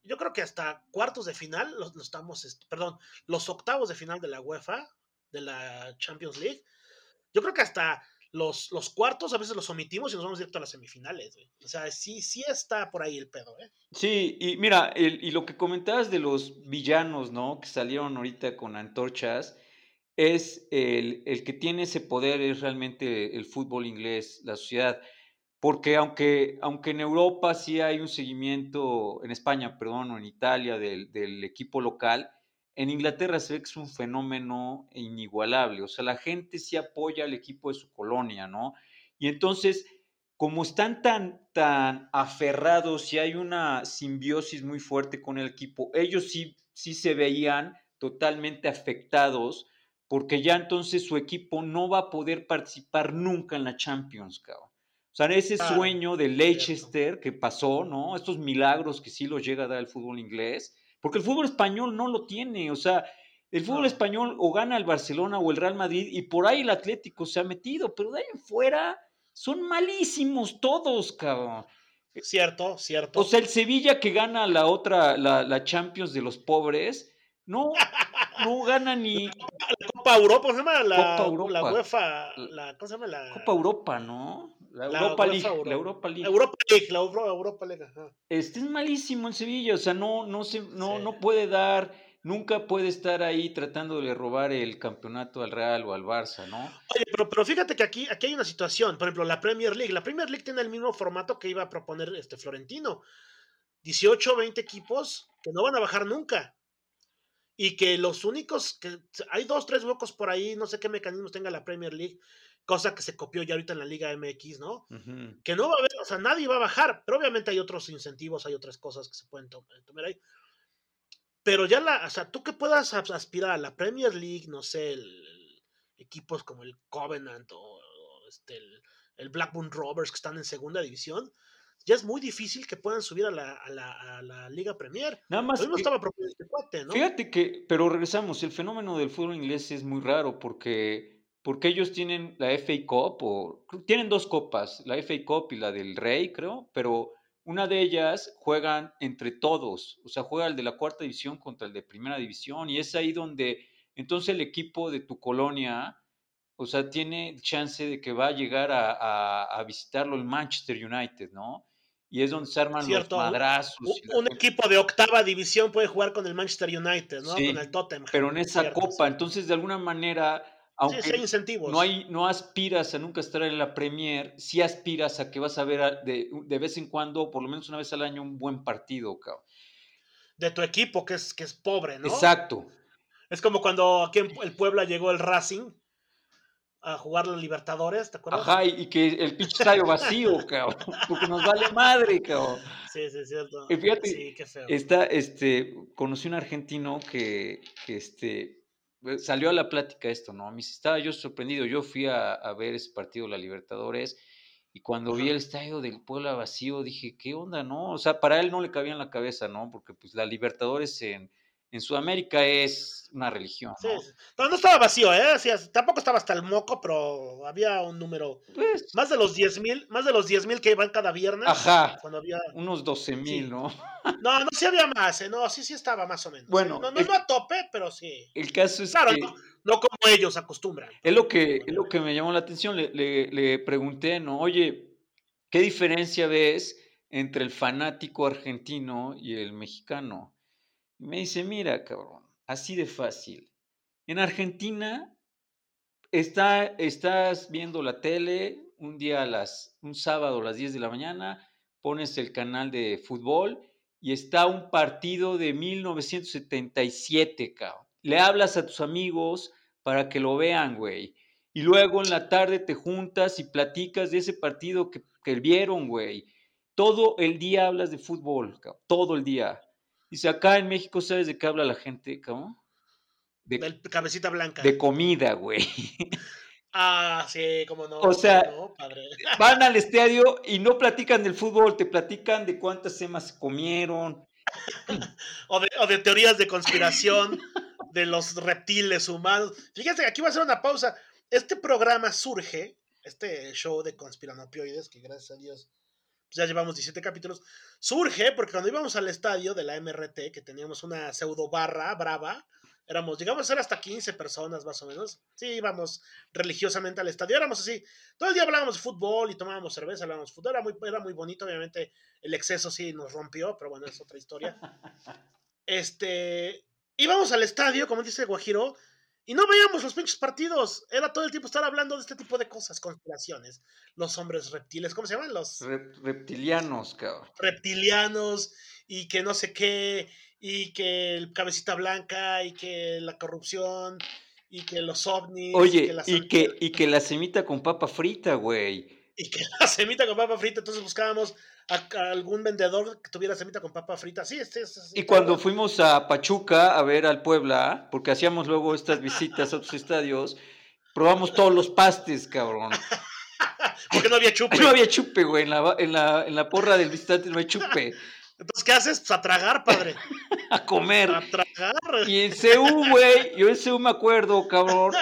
yo creo que hasta cuartos de final, los, estamos, est- perdón, los octavos de final de la UEFA, de la Champions League, yo creo que hasta los, los cuartos a veces los omitimos y nos vamos directo a las semifinales, güey. O sea, sí, sí está por ahí el pedo, ¿eh? Sí, y mira, el- y lo que comentabas de los villanos, ¿no? Que salieron ahorita con antorchas, es el, el que tiene ese poder, es realmente el fútbol inglés, la sociedad. Porque aunque, aunque en Europa sí hay un seguimiento, en España, perdón, o en Italia, del, equipo local, en Inglaterra se ve que es un fenómeno inigualable. O sea, la gente sí apoya al equipo de su colonia, ¿no? Y entonces, como están tan, tan aferrados y hay una simbiosis muy fuerte con el equipo, ellos sí, sí se veían totalmente afectados porque ya entonces su equipo no va a poder participar nunca en la Champions, cabrón. O sea, ese sueño de Leicester que pasó, ¿no? Estos milagros que sí los llega a dar el fútbol inglés, porque el fútbol español no lo tiene, o sea, el fútbol No. español o gana el Barcelona o el Real Madrid y por ahí el Atlético se ha metido, pero de ahí en fuera son malísimos todos, cabrón. Cierto, cierto. O sea, el Sevilla que gana la otra, la, la Champions de los pobres, no, no gana ni Copa Europa, ¿cómo se llama? La, Copa Europa. la UEFA, la, ¿cómo se llama? La Copa Europa, ¿no? La La Europa League, la Europa League. Europa League, la Euro- Europa League, ajá. Este es malísimo el Sevilla, o sea, no, no, se, no, Sí. no puede dar, nunca puede estar ahí tratando de robar el campeonato al Real o al Barça, ¿no? Oye, pero, pero fíjate que aquí, aquí hay una situación, por ejemplo, la Premier League. La Premier League tiene el mismo formato que iba a proponer este Florentino. 18 20 equipos que no van a bajar nunca. Y que los únicos, que hay dos, tres huecos por ahí, no sé qué mecanismos tenga la Premier League, cosa que se copió ya ahorita en la Liga MX, ¿no? Que no va a haber, o sea, nadie va a bajar, pero obviamente hay otros incentivos, hay otras cosas que se pueden to- tomar ahí. Pero ya la, o sea, tú que puedas as- aspirar a la Premier League, no sé, el, el- equipos como el Covenant o, o este, el, el Blackburn Rovers que están en segunda división, ya es muy difícil que puedan subir a la, a la, a la Liga Premier. Nada más que- estaba proponiendo este cuate, ¿no? Fíjate que, pero regresamos, el fenómeno del fútbol inglés es muy raro porque, porque ellos tienen la FA Cup, o tienen dos copas, la FA Cup y la del Rey, creo, pero una de ellas juegan entre todos, o sea, juega el de la cuarta división contra el de primera división y es ahí donde entonces el equipo de tu colonia O sea, tiene chance de que va a llegar a, a- a visitarlo el Manchester United, ¿no? Y es donde se arman Cierto, los madrazos. Un, equipo de octava división puede jugar con el Manchester United, ¿no? Sí, con el Tottenham. Pero en esa cierto, copa, sí. entonces de alguna manera, aunque Sí, sí hay incentivos. no, hay, no aspiras a nunca estar en la Premier, sí aspiras a que vas a ver a- de, de vez en cuando, por lo menos una vez al año, un buen partido, cabrón. De tu equipo, que es, que es pobre, ¿no? Exacto. Es como cuando aquí en el Puebla llegó el Racing a jugar los Libertadores, ¿te acuerdas? Ajá, y, que el pinche estadio vacío, cabrón. Porque nos vale madre, cabrón. Sí, sí, es cierto. Y fíjate, sí, qué feo. Está, este, conocí un argentino que, que, este, salió a la plática esto, ¿no? Me dice, estaba yo sorprendido, yo fui a, a ver ese partido la Libertadores y cuando vi el estadio del Puebla vacío dije, ¿qué onda, no? O sea, para él no le cabía en la cabeza, ¿no? Porque pues la Libertadores en, en Sudamérica es una religión, Sí, ¿no? sí. No, no estaba vacío, ¿eh? Así tampoco estaba hasta el moco, pero había un número. Pues, Más de los 10 mil, más de los 10 mil que iban cada viernes. ajá, Cuando había. unos 12 mil, Sí. ¿no? No, no, sí había más, ¿eh? No, sí, sí estaba más o menos. Bueno. No, no, el- no a tope, pero sí. El caso es Claro, que... no, no como ellos acostumbran. Es lo que, es lo que me llamó la atención. Le, le- le pregunté, ¿no? Oye, ¿qué diferencia ves entre el fanático argentino y el mexicano? Y me dice, mira, cabrón, así de fácil. En Argentina está, estás viendo la tele un día a las, un sábado a las 10 de la mañana, pones el canal de fútbol y está un partido de 1977, cabrón. Le hablas a tus amigos para que lo vean, güey. Y luego en la tarde te juntas y platicas de ese partido que, que vieron, güey. Todo el día hablas de fútbol, cabrón. Todo el día. Dice, acá en México, ¿sabes de qué habla la gente, cabrón? De, Del cabecita blanca. de comida, güey. Ah, sí, como no. O sea, no, padre. Van al estadio y no platican del fútbol, te platican de cuántas semas comieron. O de, o de teorías de conspiración de los reptiles humanos. Fíjense que aquí va a ser una pausa. Este programa surge, este show de conspiranopioides, que gracias a Dios ya llevamos 17 capítulos, surge porque cuando íbamos al estadio de la MRT, que teníamos una pseudo barra brava, éramos, llegamos a ser hasta 15 personas más o menos. Sí, íbamos religiosamente al estadio, éramos así. Todo el día hablábamos de fútbol y tomábamos cerveza, hablábamos de fútbol, era muy, era muy bonito, obviamente el exceso sí nos rompió, pero bueno, es otra historia. Este, íbamos al estadio, como dice Guajiro, y no veíamos los pinches partidos. Era todo el tiempo estar hablando de este tipo de cosas, conspiraciones. Los hombres reptiles, ¿cómo se llaman? Los Rep- reptilianos, cabrón. reptilianos y que no sé qué, y que el cabecita blanca, y que la corrupción, y que los ovnis. Oye, las- y que, y que la semita con papa frita, güey. y que la semita con papa frita, entonces buscábamos a, a algún vendedor que tuviera semita con papa frita. Sí, es. Y cuando fuimos a Pachuca a ver al Puebla, porque hacíamos luego estas visitas a otros estadios, probamos todos los pastes, cabrón. Porque no había chupe. No había chupe, güey. En la, en la, en la porra del visitante no hay chupe. Entonces, ¿qué haces? Pues a tragar, padre. A comer. A tragar. Y en CU, güey, yo en CU me acuerdo, cabrón,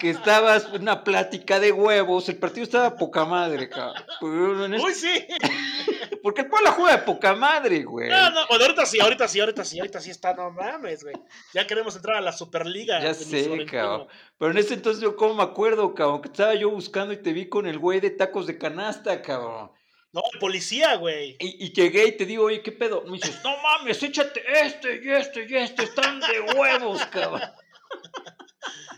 que estabas en una plática de huevos. El partido estaba poca madre, cabrón. Este- Uy, sí. Porque el Puebla juega de poca madre, güey. No, no, bueno, ahorita sí, ahorita sí, ahorita sí, ahorita sí está, no mames, güey. Ya queremos entrar a la Superliga. Ya sé, cabrón. Pero en ese entonces yo cómo me acuerdo, cabrón, que estaba yo buscando y te vi con el güey de tacos de canasta, cabrón. No, el policía, güey. Y, y llegué y te digo, oye, ¿qué pedo? Me dices, no mames, échate este y este y este, están de huevos, cabrón.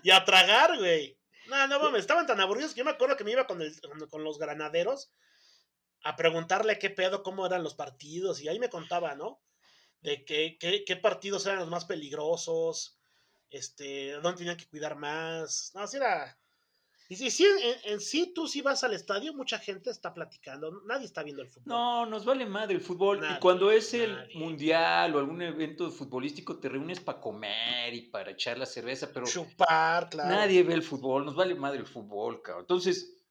Y a tragar, güey. No, no mames, estaban tan aburridos que yo me acuerdo que me iba con, el, con, con los granaderos a preguntarle qué pedo, cómo eran los partidos. Y ahí me contaba, ¿no? De qué, qué, qué partidos eran los más peligrosos, este, dónde tenían que cuidar más. No, así era. Y sí, sí, en, en sí, tú si vas al estadio, mucha gente está platicando, nadie está viendo el fútbol. No, nos vale madre el fútbol. Nadie, y cuando es el nadie. mundial o algún evento futbolístico, te reúnes para comer y para echar la cerveza, pero Chupar, claro. nadie ve el fútbol, nos vale madre el fútbol, cabrón. Entonces,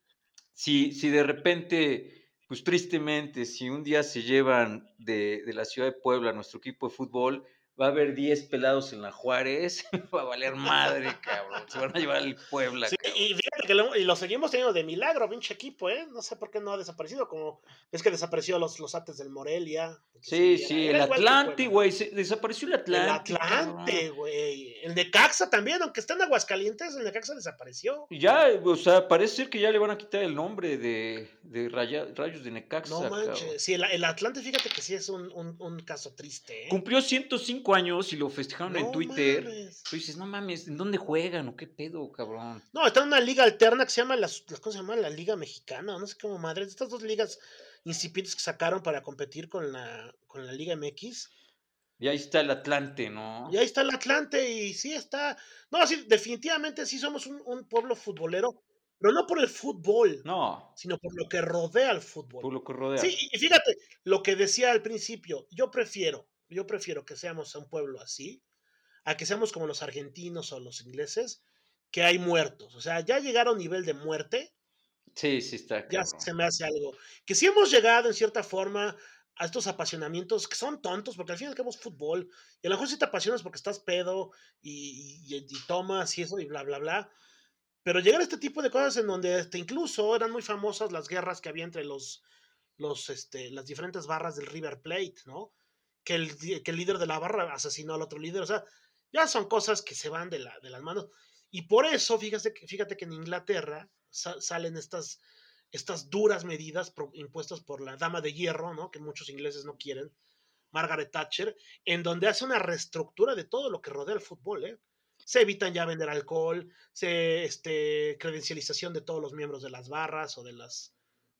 si, si de repente, pues tristemente, si un día se llevan de, de la ciudad de Puebla nuestro equipo de fútbol, va a haber 10 pelados en la Juárez, va a valer madre, cabrón. Se van a llevar al Puebla. Sí, cabrón. y fíjate que lo, y lo seguimos teniendo de milagro, pinche equipo, ¿eh? No sé por qué no ha desaparecido, como es que desapareció los, los ates del Morelia. Sí, sí, el Atlante, güey. Desapareció el El Atlante. Atlante, cabrón. güey. El Necaxa también, aunque está en Aguascalientes, el Necaxa desapareció. Ya, o sea, parece ser que ya le van a quitar el nombre de, de Raya- Rayos de Necaxa. No cabrón. manches. Sí, el, el Atlante, fíjate que sí es un, un, un caso triste, ¿eh? Cumplió 105 años y lo festejaron en Twitter. mames. Tú dices, no mames, ¿en dónde juegan o qué pedo, cabrón? No, está en una liga alterna que se llama, las, las- ¿cómo se llama? La Liga Mexicana, no sé cómo madre. Estas dos ligas incipientes que sacaron para competir con la, con la Liga MX. Y ahí está el Atlante, ¿no? Y ahí está el Atlante y sí está. No, sí, definitivamente sí somos un, un pueblo futbolero, pero no por el fútbol, No, sino por lo que rodea al fútbol. por lo que rodea. Sí, y fíjate, lo que decía al principio, yo prefiero, yo prefiero que seamos un pueblo así, a que seamos como los argentinos o los ingleses, que hay muertos. O sea, ya llegar a un nivel de muerte, Sí, sí está, ya cabrón. se me hace algo. Que sí hemos llegado en cierta forma a estos apasionamientos que son tontos, porque al fin y al cabo es fútbol, y a lo mejor sí te apasionas porque estás pedo y, y- y tomas y eso y bla, bla, bla. Pero llegar a este tipo de cosas en donde este, incluso eran muy famosas las guerras que había entre los, los, este, las diferentes barras del River Plate, ¿no? Que el, que el líder de la barra asesinó al otro líder, o sea, ya son cosas que se van de, la, de las manos. Y por eso, fíjate, que- fíjate que en Inglaterra sa- salen estas, estas duras medidas impuestas por la dama de hierro, ¿no? Que muchos ingleses no quieren, Margaret Thatcher, en donde hace una reestructura de todo lo que rodea el fútbol, ¿eh? Se evitan ya vender alcohol, se, este, credencialización de todos los miembros de las barras o de las,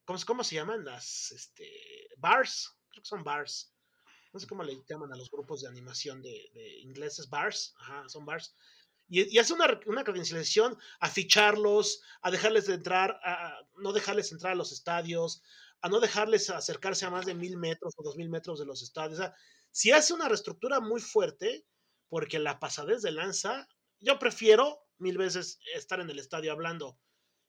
¿cómo, cómo se llaman? Las, este, bars, creo que son bars. No sé cómo le llaman a los grupos de animación de, de ingleses, bars, ajá, son bars. Y, y hace una, una credencialización a ficharlos, a dejarles de entrar, a a no dejarles entrar a los estadios, a no dejarles acercarse a más de mil metros o dos mil metros de los estadios. O sea, si hace una reestructura muy fuerte, porque la pasadez de lanza, yo prefiero mil veces estar en el estadio hablando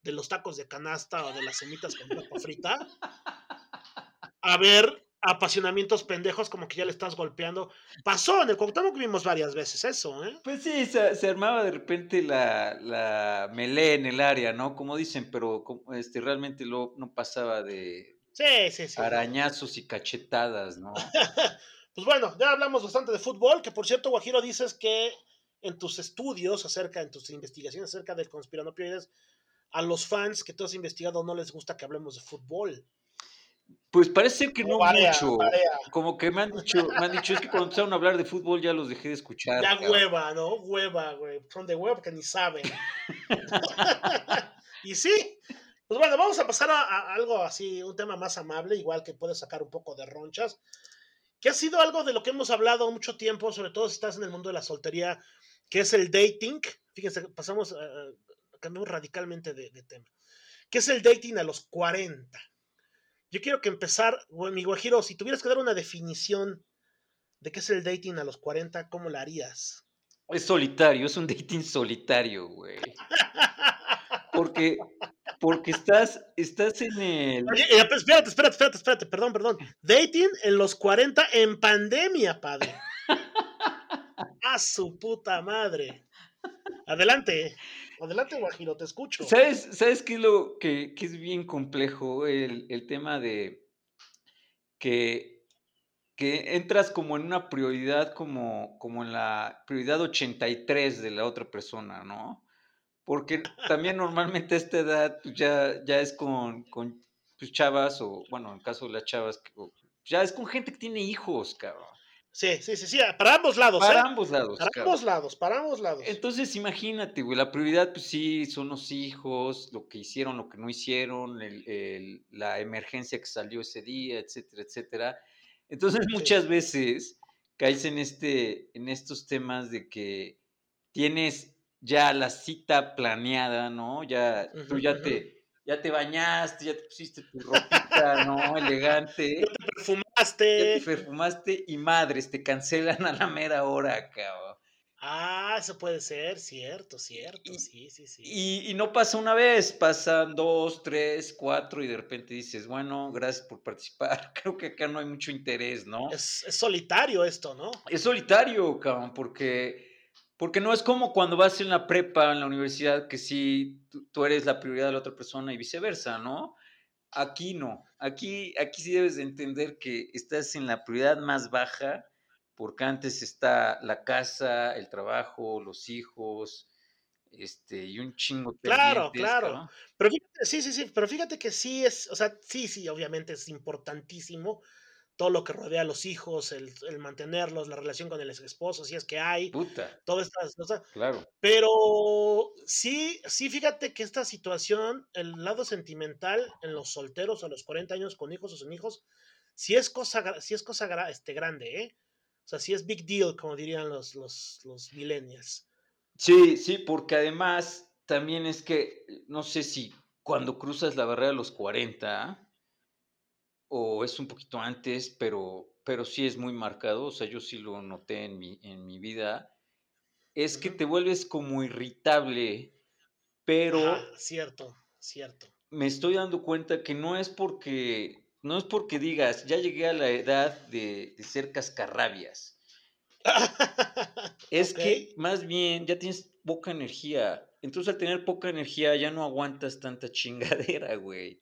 de los tacos de canasta o de las semitas con papa frita, a ver apasionamientos pendejos como que ya le estás golpeando. Pasó en el Cuauhtémoc que vimos varias veces eso, ¿eh? Pues sí, se, se armaba de repente la, la melee en el área, ¿no? Como dicen, pero este, realmente lo, no pasaba de Sí, sí, sí. arañazos y cachetadas, ¿no? Pues bueno, ya hablamos bastante de fútbol, que por cierto, Guajiro, dices que en tus estudios acerca, en tus investigaciones acerca del conspiranopioides, a los fans que tú has investigado no les gusta que hablemos de fútbol. Pues parece que no mucho. Como que me han dicho, me han dicho, es que cuando empezaron a hablar de fútbol ya los dejé de escuchar. Ya cabrón. hueva, ¿no? Hueva, güey. Son de hueva que ni saben. y sí. Pues bueno, vamos a pasar a, a algo así, un tema más amable, igual que puede sacar un poco de ronchas, que ha sido algo de lo que hemos hablado mucho tiempo, sobre todo si estás en el mundo de la soltería, que es el dating. Fíjense, pasamos, eh, cambiamos radicalmente de, de tema. ¿Qué es el dating a los 40? Yo quiero que empezar, mi Guajiro, si tuvieras que dar una definición de qué es el dating a los 40, ¿cómo la harías? Es solitario, es un dating solitario, güey. Porque, porque estás, estás en el. Oye, eh, pues, espérate, espérate, espérate, espérate, perdón, perdón. Dating en los 40 en pandemia, padre. A su puta madre. Adelante, adelante, Guajiro, te escucho. ¿Sabes, ¿Sabes qué es lo que, que es bien complejo? El, el tema de que, que entras como en una prioridad, como, como en la prioridad 83 de la otra persona, ¿no? Porque también normalmente a esta edad pues, ya, ya es con, con pues, chavas, o bueno, en el caso de las chavas, ya es con gente que tiene hijos, cabrón. Sí, sí, sí, sí, para ambos lados, Para ¿eh? ambos lados. Para cabrón. ambos lados, para ambos lados. Entonces, imagínate, güey, la prioridad, pues sí, son los hijos, lo que hicieron, lo que no hicieron, el- el- la emergencia que salió ese día, etcétera, etcétera. Entonces, Sí. muchas veces caes en, este, en estos temas de que tienes ya la cita planeada, ¿no? Ya, tú ya te, ya te bañaste, ya te pusiste tu ropita, ¿no? Elegante. Ya te Fumaste. Perfumaste y madres, te cancelan a la mera hora, cabrón. Ah, eso puede ser, cierto, cierto, Y- sí, sí, sí. Y, y no pasa una vez, pasan dos, tres, cuatro y de repente dices, bueno, gracias por participar. Creo que acá no hay mucho interés, ¿no? Es, es solitario esto, ¿no? Es solitario, cabrón, porque, porque no es como cuando vas en la prepa, en la universidad, que sí, tú, tú eres la prioridad de la otra persona y viceversa, ¿no? Aquí no. Aquí, aquí sí debes de entender que estás en la prioridad más baja, porque antes está la casa, el trabajo, los hijos, este, y un chingo de Claro, claro. Pero fíjate, sí, sí, sí, pero fíjate que sí es, o sea, sí, sí, obviamente es importantísimo todo lo que rodea a los hijos, el, el mantenerlos, la relación con el ex esposo, si es que hay, Puta, todas estas cosas. claro. Pero sí, sí, fíjate que esta situación, el lado sentimental en los solteros a los 40 años con hijos o sin hijos, sí es cosa, sí es cosa este, grande, ¿eh? O sea, sí es big deal, como dirían los, los, los millennials. Sí, sí, porque además también es que, no sé si cuando cruzas la barrera de los 40 o es un poquito antes, pero, pero sí es muy marcado, o sea, yo sí lo noté en mi, en mi vida, es que te vuelves como irritable, pero Ajá, cierto, cierto. me estoy dando cuenta que no es porque, no es porque digas, ya llegué a la edad de, de ser cascarrabias. Es Ok. que más bien ya tienes poca energía. Entonces al tener poca energía ya no aguantas tanta chingadera, güey.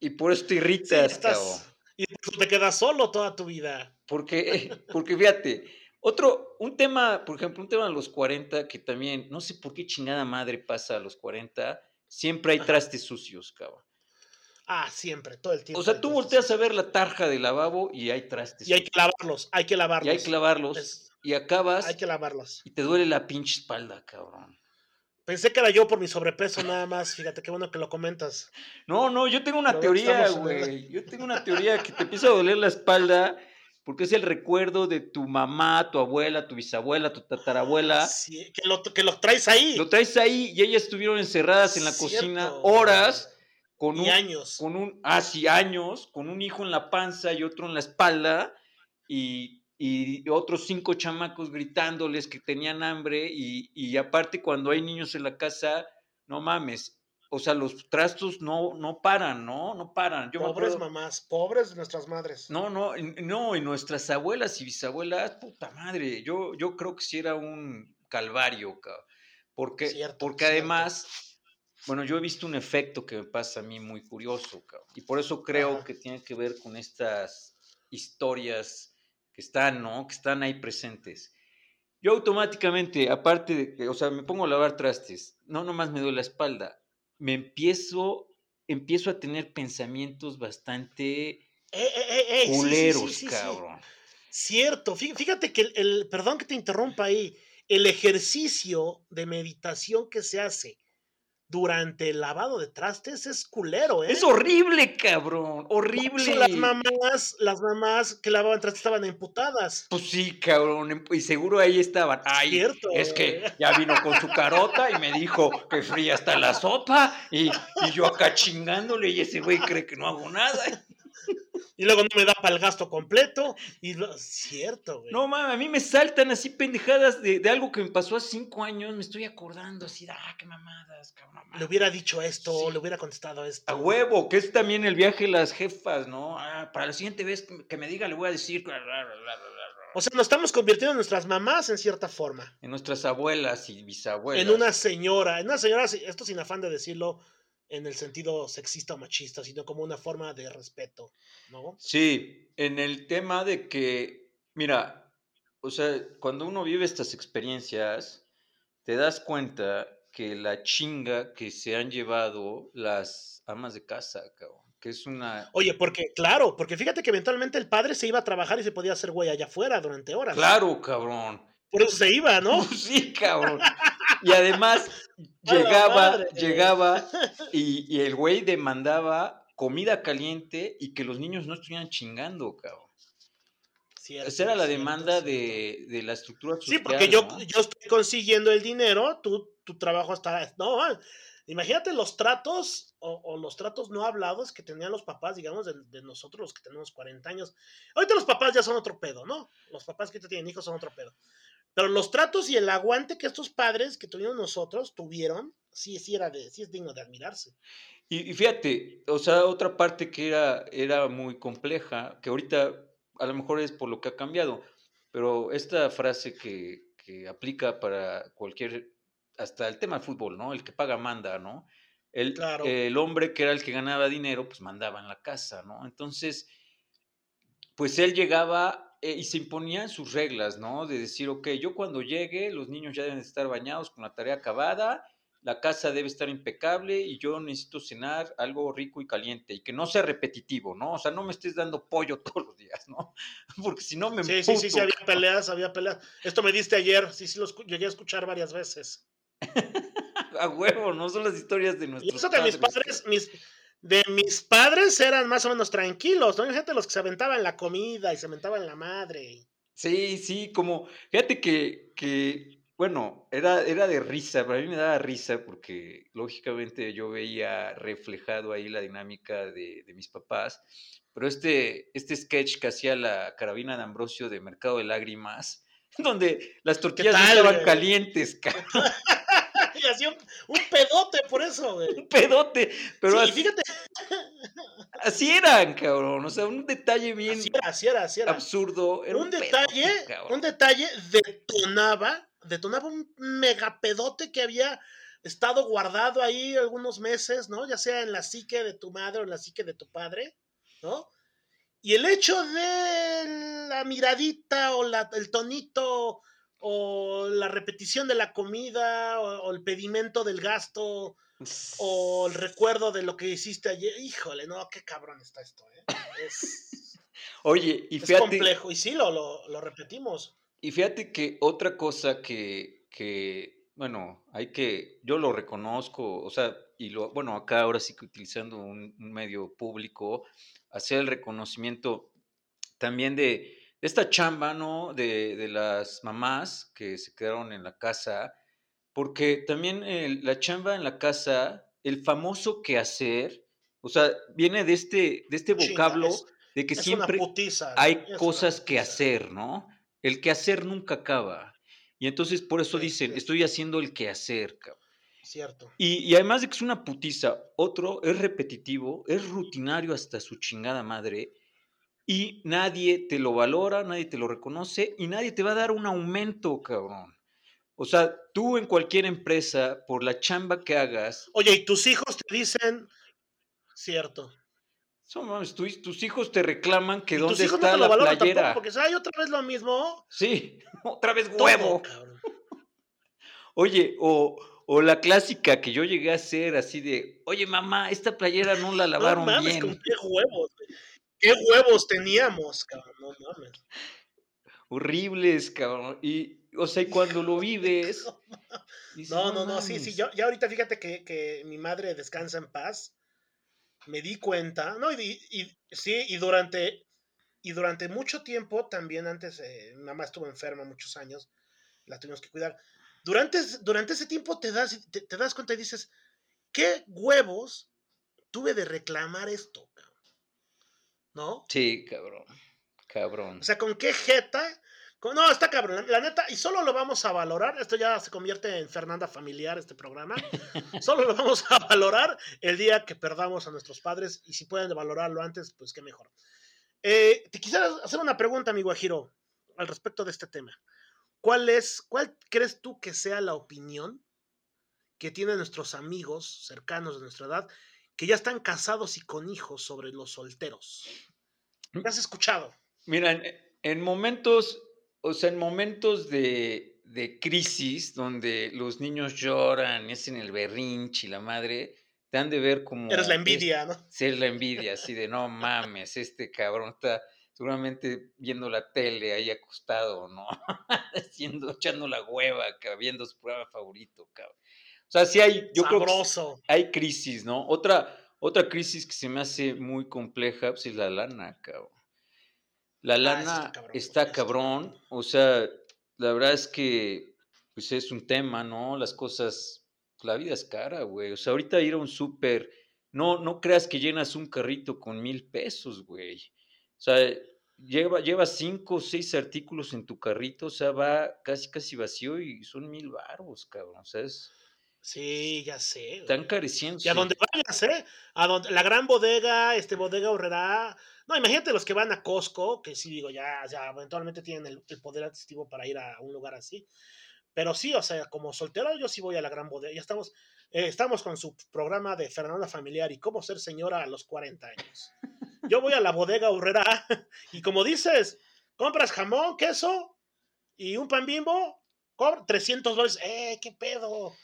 Y por eso te Sí, irritas, cabrón. y tú te quedas solo toda tu vida. Porque, porque fíjate, otro, un tema, por ejemplo, un tema de los 40 que también, no sé por qué chingada madre pasa a los 40, siempre hay trastes sucios, cabrón. Ah, siempre, todo el tiempo. O sea, tú volteas a ver la tarja del lavabo y hay trastes Y hay que lavarlos, hay que lavarlos. Y hay que lavarlos Es- y acabas hay que lavarlos. y te duele la pinche espalda, cabrón. Pensé que era yo por mi sobrepeso nada más, fíjate qué bueno que lo comentas. No, no, yo tengo una Pero teoría, güey. Yo tengo una teoría que te empieza a doler la espalda porque es el recuerdo de tu mamá, tu abuela, tu bisabuela, tu tatarabuela. Sí, que, lo, que lo traes ahí. Lo traes ahí y ellas estuvieron encerradas en la cocina horas con y un, años. con un, ah, sí, años, con un hijo en la panza y otro en la espalda y, y otros cinco chamacos gritándoles que tenían hambre y, y aparte cuando hay niños en la casa, no mames, o sea, los trastos no, no paran, ¿no? No paran. Yo me pobres acuerdo- mamás, pobres nuestras madres. no, no, no, y nuestras abuelas y bisabuelas, puta madre, yo, yo creo que sí era un calvario, cabrón. Porque, Cierto, porque cierto. además, bueno, yo he visto un efecto que me pasa a mí muy curioso, cabrón. Y por eso creo Ajá. que tiene que ver con estas historias que están, ¿no? Que están ahí presentes. Yo automáticamente, aparte de que, o sea, me pongo a lavar trastes, no nomás me duele la espalda, me empiezo, empiezo a tener pensamientos bastante Eh, eh, eh, eh, sí, sí, sí, culeros, cabrón. Cierto, fí- fíjate que el, el- perdón que te interrumpa ahí, el ejercicio de meditación que se hace durante el lavado de trastes es culero, ¿eh? Es horrible, cabrón, horrible. las mamás, las mamás que lavaban trastes estaban emputadas. Pues sí, cabrón, em- y seguro ahí estaban. Ay, Cierto, es que ya vino con su carota y me dijo que fría está la sopa y, y yo acá chingándole y ese güey cree que no hago nada. Y luego no me da para el gasto completo. Y lo- cierto, güey. No mames, a mí me saltan así pendejadas de, de algo que me pasó hace cinco años, me estoy acordando así, de, ah, qué mamadas, cabrón. Le hubiera dicho esto, Sí. le hubiera contestado esto. A huevo, que es también el viaje de las jefas, ¿no? Ah, para la siguiente vez que me- diga le voy a decir. O sea, nos estamos convirtiendo en nuestras mamás en cierta forma. En nuestras abuelas y bisabuelas. En una señora, en una señora, esto sin afán de decirlo en el sentido sexista o machista, sino como una forma de respeto, ¿no? Sí, en el tema de que, mira, o sea, cuando uno vive estas experiencias, te das cuenta que la chinga que se han llevado las amas de casa, cabrón, que es una... Oye, porque, claro, porque fíjate que eventualmente el padre se iba a trabajar y se podía hacer güey allá afuera durante horas. Claro, cabrón. Por eso se iba, ¿no? Sí, cabrón. Y además llegaba, llegaba y, y el güey demandaba comida caliente y que los niños no estuvieran chingando, cabrón. Cierto, Esa era la cierto, demanda cierto. de, de la estructura Sí, social. porque yo, ¿no? yo estoy consiguiendo el dinero, tú, tu trabajo está... No, ah, imagínate los tratos o, o los tratos no hablados que tenían los papás, digamos, de, de nosotros los que tenemos 40 años. Ahorita los papás ya son otro pedo, ¿no? Los papás que ahorita tienen hijos son otro pedo. Pero los tratos y el aguante que estos padres que tuvieron nosotros tuvieron, sí, sí, era de, sí es digno de admirarse. Y, y fíjate, o sea, otra parte que era, era muy compleja, que ahorita a lo mejor es por lo que ha cambiado, pero esta frase que, que aplica para cualquier, hasta el tema del fútbol, ¿no? El que paga manda, ¿no? El, Claro. el hombre que era el que ganaba dinero, pues mandaba en la casa, ¿no? Entonces, pues él llegaba eh, y se imponían sus reglas, ¿no? De decir, ok, yo cuando llegue, los niños ya deben estar bañados con la tarea acabada, la casa debe estar impecable y yo necesito cenar algo rico y caliente y que no sea repetitivo, ¿no? O sea, no me estés dando pollo todos los días, ¿no? Porque si no me Sí, sí, sí, sí, había peleas, había peleas. Esto me diste ayer, sí, sí, lo escu- llegué a escuchar varias veces. A huevo, no son las historias de Y nuestros eso que mis padres, mis, de mis padres eran más o menos tranquilos, ¿no? Gente los que se aventaban la comida y se aventaban la madre. Sí, sí, como, fíjate que, que bueno, era, era de risa, para mí me daba risa porque lógicamente yo veía reflejado ahí la dinámica de, de mis papás, pero este, este sketch que hacía la carabina de Ambrosio de Mercado de Lágrimas, donde las tortillas no estaban calientes, cabrón, y hacía un, un pedote por eso, güey. un pedote, pero Sí, así, fíjate, así eran, cabrón, o sea, un detalle bien así era, así era, así era. absurdo. era un detalle, un detalle detonaba, detonaba un megapedote que había estado guardado ahí algunos meses, ¿no? Ya sea en la psique de tu madre o en la psique de tu padre, ¿no? Y el hecho de la miradita o la- el tonito o la repetición de la comida o, o el pedimento del gasto o el recuerdo de lo que hiciste ayer, híjole, no, qué cabrón está esto, ¿eh? Es, Oye, y es fíjate, complejo y sí, lo, lo, lo repetimos. Y fíjate que otra cosa que, que, bueno, hay que, yo lo reconozco, o sea, y lo, bueno, acá ahora sí que utilizando un, un medio público, hacer el reconocimiento también de esta chamba, ¿no? De, de las mamás que se quedaron en la casa, porque también el- la chamba en la casa, el famoso quehacer, o sea, viene de este, de este Chinga, vocablo es- de que siempre hay cosas que hacer, ¿no? El quehacer nunca acaba. Y entonces por eso Sí, dicen, sí. estoy haciendo el quehacer, cabrón. Cierto. Y, y además de que es una putiza, otro es repetitivo, es rutinario hasta su chingada madre, y nadie te lo valora, nadie te lo reconoce, y nadie te va a dar un aumento, cabrón. O sea, tú en cualquier empresa, por la chamba que hagas, Oye, y tus hijos te dicen, cierto. son, mames, tus, tus hijos te reclaman que dónde hijos no está te lo la playera. tampoco, porque hay otra vez lo mismo. Sí, otra vez huevo. Oye, o, o la clásica que yo llegué a hacer así de, oye mamá, esta playera no la No lavaron mames, bien. con huevos. güey. ¿Qué huevos teníamos, cabrón? No mames. Horribles, cabrón. Y, o sea, y cuando lo vives... dices, No, no, no, sí, sí. mames". Yo, ya ahorita fíjate que, que mi madre descansa en paz. Me di cuenta, ¿no? Y, y- sí, y durante, y durante mucho tiempo, también antes, eh, mi mamá estuvo enferma muchos años, la tuvimos que cuidar. Durante, durante ese tiempo te das, te, te das cuenta y dices, ¿qué huevos tuve de reclamar esto? Cabrón?" ¿No? Sí, cabrón. Cabrón. O sea, ¿con qué jeta? Con- no, está cabrón. La, la neta, y solo lo vamos a valorar. Esto ya se convierte en Fernanda familiar, este programa. solo lo vamos a valorar el día que perdamos a nuestros padres. Y si pueden valorarlo antes, pues qué mejor. Eh, te quisiera hacer una pregunta, amigo Guajiro, al respecto de este tema. ¿Cuál es, cuál crees tú que sea la opinión que tienen nuestros amigos cercanos de nuestra edad que ya están casados y con hijos sobre los solteros? ¿Qué has escuchado? Mira, en, en momentos, o sea, en momentos de, de crisis donde los niños lloran, y hacen el berrinche y la madre, te han de ver como... Eres la es- envidia, ¿no? ser la envidia, así de no mames, este cabrón está seguramente viendo la tele ahí acostado, ¿no? Haciendo, echando la hueva, viendo su programa favorito, cabrón. O sea, sí hay, yo creo que hay crisis, ¿no? Otra, otra crisis que se me hace muy compleja, pues es la lana, cabrón. La Ah, lana está cabrón, está o sea, la verdad es que, pues es un tema, ¿no? Las cosas, la vida es cara, güey. O sea, ahorita ir a un súper, no, no creas que llenas un carrito con mil pesos, güey. O sea, lleva, lleva cinco o seis artículos en tu carrito, o sea, va casi casi vacío y son mil baros, cabrón. O sea, es, Sí, ya sé. están careciendo. Y a donde vayas, ¿eh? A donde, la gran bodega, este bodega horrera. No, imagínate los que van a Costco, que sí digo, ya, ya eventualmente tienen el, el poder adquisitivo para ir a un lugar así. Pero sí, o sea, como soltero yo sí voy a la gran bodega. Ya estamos, eh, estamos con su programa de Fernanda Familiar y cómo ser señora a los 40 años. Yo voy a la bodega horrera y como dices, compras jamón, queso y un pan bimbo, cobra 300 dólares. ¡Eh, qué pedo!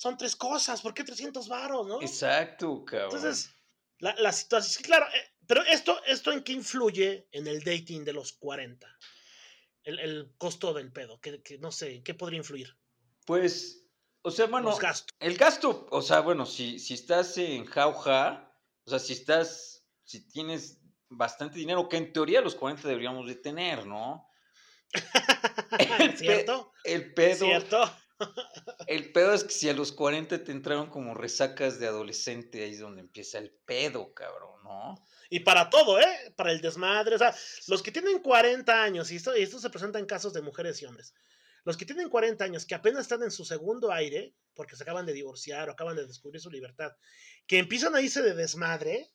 Son tres cosas, ¿por qué 300 varos, no? Exacto, cabrón. Entonces, la, la situación, claro, eh, pero esto, esto en qué influye en el dating de los 40? El, el costo del pedo, que, que no sé, ¿en qué podría influir? Pues, o sea, bueno, los gastos. el gasto, o sea, bueno, si, si estás en jauja, o sea, si estás, si tienes bastante dinero, que en teoría los 40 deberíamos de tener, ¿no? El pe- ¿Cierto? El pedo, ¿Cierto? El pedo es que si a los 40 te entraron como resacas de adolescente, ahí es donde empieza el pedo, cabrón, ¿no? Y para todo, ¿eh? Para el desmadre. O sea, los que tienen 40 años, y esto, y esto se presenta en casos de mujeres y hombres, los que tienen 40 años, que apenas están en su segundo aire, porque se acaban de divorciar o acaban de descubrir su libertad, que empiezan a irse de desmadre,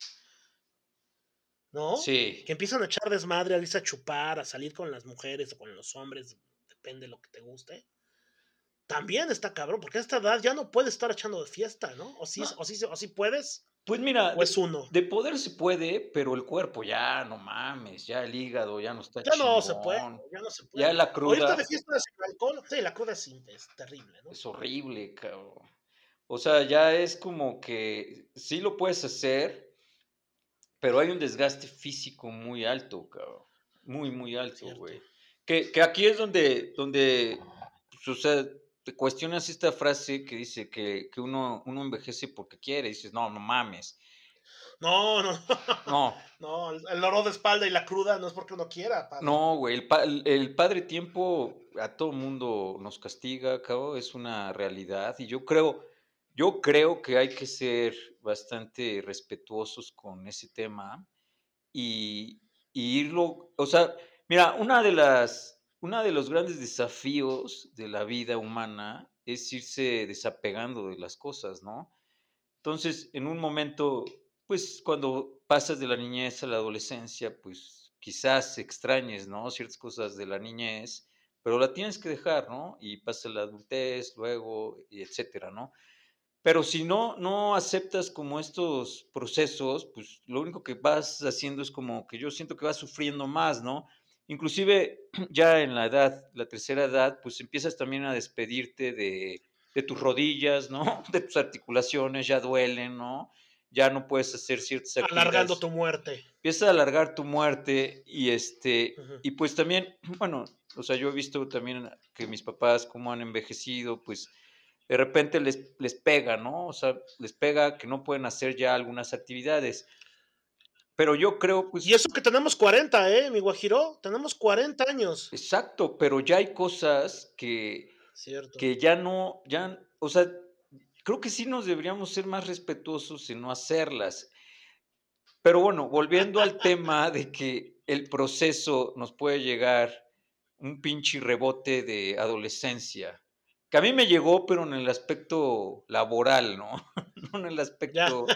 ¿no? Sí. que empiezan a echar desmadre, a irse a chupar, a salir con las mujeres o con los hombres, depende de lo que te guste. También está cabrón, porque a esta edad ya no puedes estar echando de fiesta, ¿no? O sí, No. o sí, o sí puedes, Pues mira, o es uno. de poder se puede, pero el cuerpo ya, no mames, ya el hígado ya no está Ya no se puede, ya no se puede. Ya la Ahorita cruda de fiesta sin alcohol, sí, la cruda es, es terrible, ¿no? es horrible, cabrón. O sea, ya es como que sí lo puedes hacer, pero hay un desgaste físico muy alto, cabrón. Muy, muy alto, güey. Que, que aquí es donde, donde pues, o sea, te cuestionas esta frase que dice que, que uno, uno envejece porque quiere. dices, no, no mames. No, no, No, no, el, dolor de espalda y la cruda no es porque uno quiera. padre. no, güey. El, pa- el- padre tiempo a todo mundo nos castiga, cabrón. Es una realidad. Y yo creo, yo creo que hay que ser bastante respetuosos con ese tema y, y irlo, o sea, mira, una de las, una de los grandes desafíos de la vida humana es irse desapegando de las cosas, ¿no? Entonces, en un momento, pues cuando pasas de la niñez a la adolescencia, pues quizás extrañes, ¿no? Ciertas cosas de la niñez, pero la tienes que dejar, ¿no? Y pasa la adultez, luego, y etcétera, ¿no? Pero si no, no aceptas como estos procesos, pues lo único que vas haciendo es como que yo siento que vas sufriendo más, ¿no? Inclusive ya en la edad, la tercera edad, pues empiezas también a despedirte de, de tus rodillas, ¿no? De tus articulaciones, ya duelen, ¿no? Ya no puedes hacer ciertas Alargando actividades. tu muerte. Empieza a alargar tu muerte y este, y pues también, bueno, o sea, yo he visto también que mis papás cómo han envejecido, pues de repente les, les pega, ¿no? O sea, les pega que no pueden hacer ya algunas actividades. Pero yo creo, pues, Y eso que tenemos 40, ¿eh, mi Guajiro? Tenemos 40 años. exacto, pero ya hay cosas que, Cierto. que ya no, ya, o sea, creo que sí nos deberíamos ser más respetuosos en no hacerlas. Pero bueno, volviendo al tema de que el proceso nos puede llegar un pinche rebote de adolescencia, que a mí me llegó, pero en el aspecto laboral, ¿no? No en el aspecto...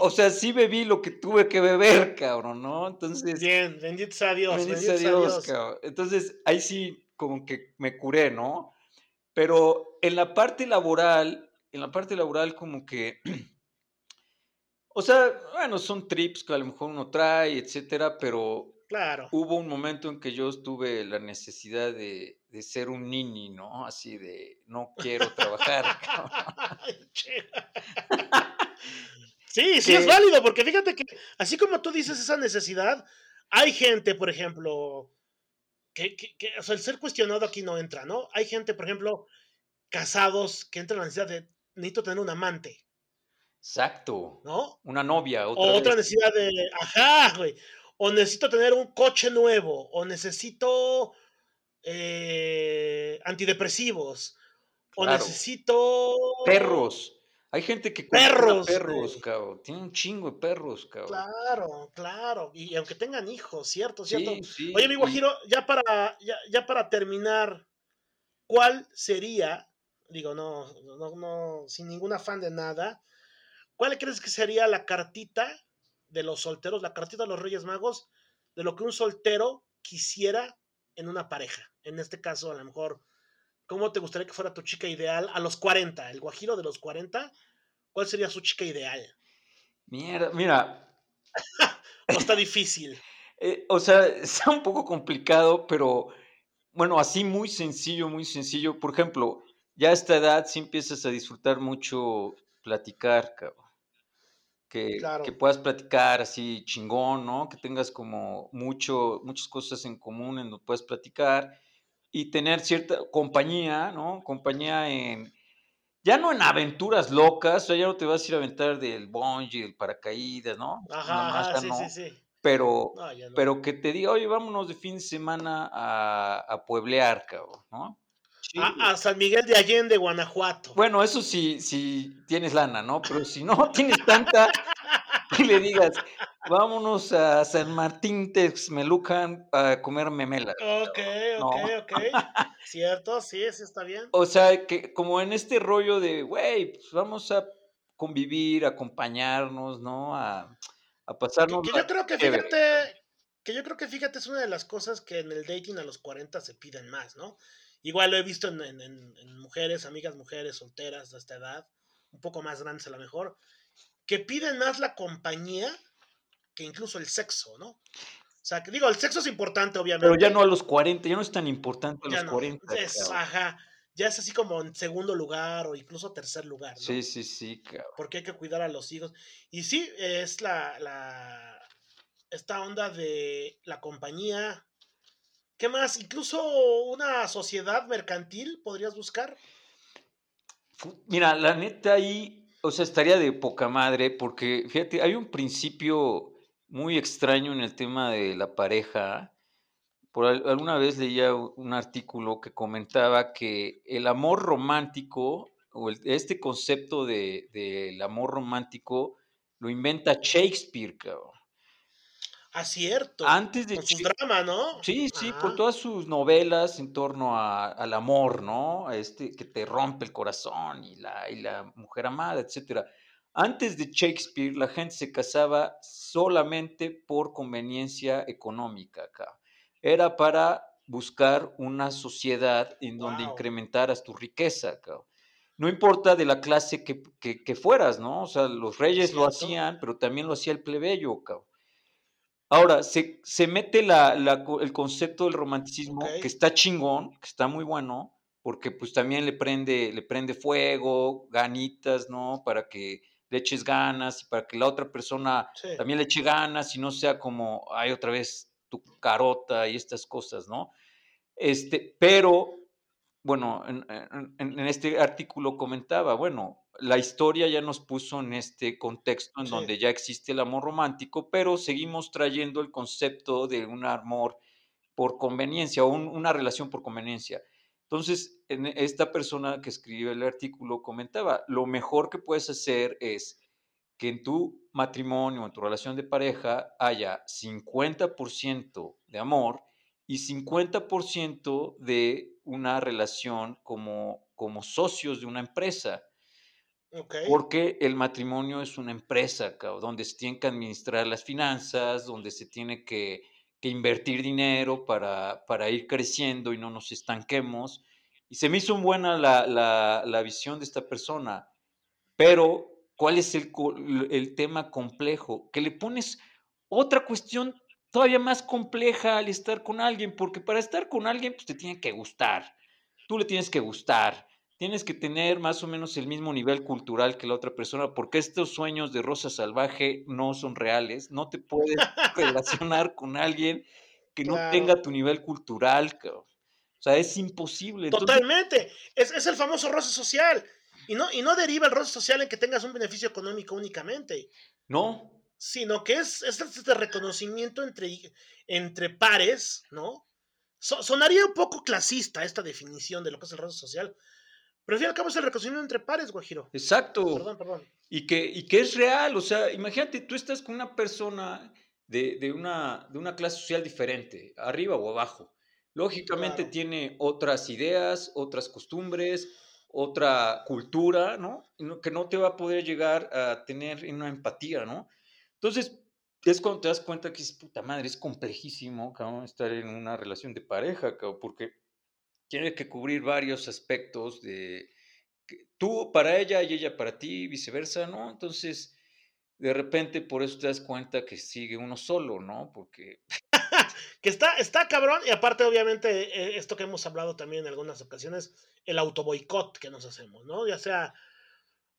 O sea, sí bebí lo que tuve que beber, cabrón, ¿no? Entonces... Bien, bendito sea Dios. Bendito sea Dios, Dios. cabrón. Entonces, ahí sí como que me curé, ¿no? Pero en la parte laboral, en la parte laboral como que, o sea, bueno, son trips que a lo mejor uno trae, etcétera, pero Claro. hubo un momento en que yo tuve la necesidad de, de ser un nini, ¿no? Así de, no quiero trabajar. sí, sí es válido, porque fíjate que así como tú dices esa necesidad, hay gente, por ejemplo, que, que- que, o sea, el ser cuestionado aquí no entra, ¿no? Hay gente, por ejemplo, casados que entra en la necesidad de necesito tener un amante, Exacto. ¿no? Una novia, otra O otra necesidad de, ajá, güey. O necesito tener un coche nuevo, o necesito eh, antidepresivos, o Claro. necesito... Perros. Hay gente que Perros, perros, güey. cabrón. Tiene un chingo de perros, cabrón. Claro, claro. Y aunque tengan hijos, ¿cierto? ¿Cierto? Sí, sí. Oye, mi Guajiro, ya para, ya, ya para terminar, ¿cuál sería, digo, no, no, no, sin ningún afán de nada, cuál crees que sería la cartita de los solteros, la cartita de los Reyes Magos, de lo que un soltero quisiera en una pareja? En este caso, a lo mejor, ¿cómo te gustaría que fuera tu chica ideal a los 40? El Guajiro de los 40, ¿cuál sería su chica ideal? Mierda, mira, No está difícil. eh, o sea, está un poco complicado, pero bueno, así muy sencillo, muy sencillo. Por ejemplo, ya a esta edad sí empiezas a disfrutar mucho platicar, cabrón. Que, Claro. que puedas platicar así chingón, ¿no? Que tengas como mucho, muchas cosas en común en donde puedas platicar y tener cierta compañía, ¿no? Compañía en, ya no en aventuras locas, o sea, ya no te vas a ir a aventar del bungee, del paracaídas, ¿no? Ajá, ajá, sí, no, sí, sí. Pero, No, ya no. pero que te diga, oye, vámonos de fin de semana a, a pueblear, cabrón, ¿no? A, a San Miguel de Allende, Guanajuato. Bueno, eso sí, si tienes lana, ¿no? Pero si no tienes tanta, que le digas, vámonos a San Martín Texmelucan a comer memelas. Ok, No. ok, ok. Cierto, sí, sí está bien. O sea, que como en este rollo de, güey, pues vamos a convivir, acompañarnos, ¿no? A, a Que, pasarnos. que yo creo que fíjate, que yo creo que fíjate es una de las cosas que en el dating a los 40 se piden más, ¿no? Igual lo he visto en, en- en- en mujeres, amigas mujeres solteras de esta edad, un poco más grandes a lo mejor, que piden más la compañía que incluso el sexo, ¿no? O sea, que digo, el sexo es importante, obviamente. Pero ya no a los 40, ya no es tan importante a ya los no. 40. Es- ajá, ya es así como en segundo lugar o incluso tercer lugar, ¿no? Sí, sí, sí, cabrón. porque hay que cuidar a los hijos. Y sí, es la, la esta onda de la compañía. ¿Qué más? Incluso una sociedad mercantil podrías buscar. Mira, la neta ahí, o sea, estaría de poca madre, porque fíjate, hay un principio muy extraño en el tema de la pareja. Por al- alguna vez leía un artículo que comentaba que el amor romántico, o el- este concepto de, del amor romántico, lo inventa Shakespeare, cabrón. Acierto. Antes de con sus dramas, ¿no? Sí, sí, por todas sus novelas en torno a- al amor, ¿no? Este que te rompe el corazón y la, y la mujer amada, etcétera. Antes de Shakespeare, la gente se casaba solamente por conveniencia económica acá. Era para buscar una sociedad en donde Wow. incrementaras tu riqueza, cabrón. No importa de la clase que, que- que fueras, ¿no? O sea, los reyes lo hacían, pero también lo hacía el plebeyo, cabrón. Ahora, se, se mete la- la co- el concepto del romanticismo, que está chingón, que está muy bueno, porque pues también le prende, le prende fuego, ganitas, ¿no? Para que le eches ganas y para que la otra persona Sí. también le eche ganas y no sea como, ay, otra vez tu carota y estas cosas, ¿no? Este, pero, bueno, en, en- en- en este artículo comentaba, bueno, la historia ya nos puso en este contexto en Sí. donde ya existe el amor romántico, pero seguimos trayendo el concepto de un amor por conveniencia o un- una relación por conveniencia. Entonces, en esta persona que escribió el artículo comentaba, lo mejor que puedes hacer es que en tu matrimonio, en tu relación de pareja, haya 50% de amor y 50% de una relación como, como socios de una empresa. Ok. Porque el matrimonio es una empresa, cabrón, donde se tienen que administrar las finanzas, donde se tiene que, que invertir dinero para, para ir creciendo y no nos estanquemos. Y se me hizo buena la, la, la visión de esta persona. Pero, ¿cuál es el, el tema complejo? Que le pones otra cuestión todavía más compleja al estar con alguien, porque para estar con alguien, pues te tiene que gustar. Tú le tienes que gustar. Tienes que tener más o menos el mismo nivel cultural que la otra persona, porque estos sueños de rosa salvaje no son reales. No te puedes relacionar con alguien que no tenga tu nivel cultural, cabrón. O sea, es imposible. Entonces, Totalmente. Es, es el famoso roce social. Y no, y no deriva el roce social en que tengas un beneficio económico únicamente, no, sino que es, es este reconocimiento entre, entre pares, ¿no? So- sonaría un poco clasista esta definición de lo que es el roce social, Pero al fin y al cabo es el reconocimiento entre pares, Guajiro. Exacto. Perdón, perdón. Y que, y que es real, o sea, imagínate, tú estás con una persona de, de una, de una clase social diferente, arriba o abajo. Lógicamente Claro. tiene otras ideas, otras costumbres, otra cultura, no- Que no te va a poder llegar a tener una empatía, ¿no? Entonces, es cuando te das cuenta que es puta madre, es complejísimo, cabrón, estar en una relación de pareja, cabrón, porque tiene que cubrir varios aspectos de tú para ella y ella para ti, viceversa, ¿no? Entonces, de repente por eso te das cuenta que sigue uno solo, ¿no? Porque, Que está, está cabrón, y aparte, obviamente, eh, esto que hemos hablado también en algunas ocasiones, el autoboicot que nos hacemos, ¿no? Ya sea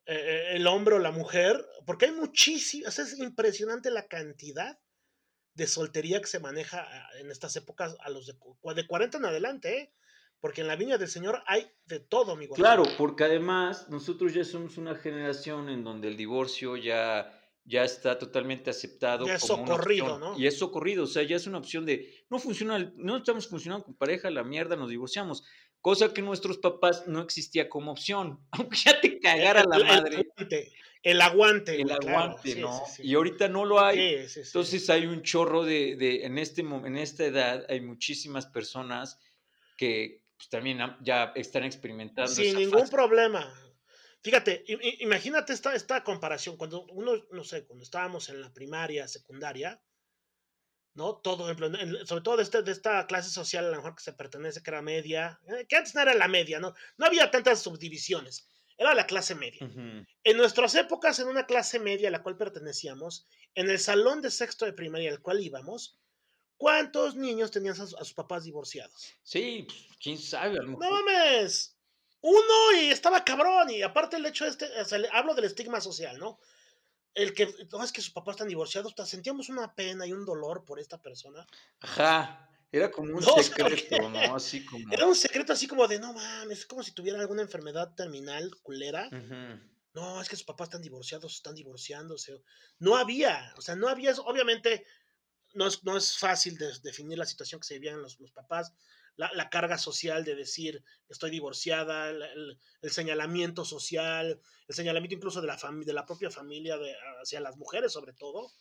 eh, el hombre o la mujer, porque hay muchísimas, es impresionante la cantidad de soltería que se maneja en estas épocas a los de, de 40 en adelante, ¿eh? Porque en la viña del Señor hay de todo, mi guajiro. claro, porque además nosotros ya somos una generación en donde el divorcio ya, ya está totalmente aceptado. Ya es como una socorrido, opción, ¿no? Y es socorrido, o sea, ya es una opción de, no funciona, el- no estamos funcionando con pareja, la mierda, nos divorciamos. Cosa que nuestros papás no existía como opción, aunque ya te cagara la el, el madre. aguante, el aguante, el claro, aguante, sí, ¿no? sí, sí. Y ahorita no lo hay. Entonces hay un chorro de, de- en, este, en esta edad hay muchísimas personas que pues, también ya están experimentando. Sin ningún fase. problema. Fíjate, imagínate esta, esta comparación. Cuando uno, no sé, cuando estábamos en la primaria, secundaria, ¿no? Todo, sobre todo de, este, de esta clase social a lo mejor que se pertenece, que era media, eh, que antes no era la media, ¿no? No había tantas subdivisiones, era la clase media. En nuestras épocas, en una clase media a la cual pertenecíamos, en el salón de sexto de primaria al cual íbamos, ¿cuántos niños tenían a sus, papás divorciados? Sí, pues, quién sabe, a lo No mejor. mames. Uno y estaba cabrón. Y aparte el hecho este, o sea, hablo del estigma social, ¿no? El que, no es que sus papás están divorciados, sentíamos una pena y un dolor por esta persona. Ajá, era como un No, secreto, ¿no? Así como... Era un secreto así como de, no mames, es como si tuviera alguna enfermedad terminal culera. No, es que sus papás están divorciados, están divorciándose. No había, o sea, no había. Obviamente, no es, no es fácil de- definir la situación que se vivían los, los papás, la, la carga social de decir estoy divorciada, el, el- el señalamiento social, el señalamiento incluso de la, de la propia familia de, hacia las mujeres, sobre todo,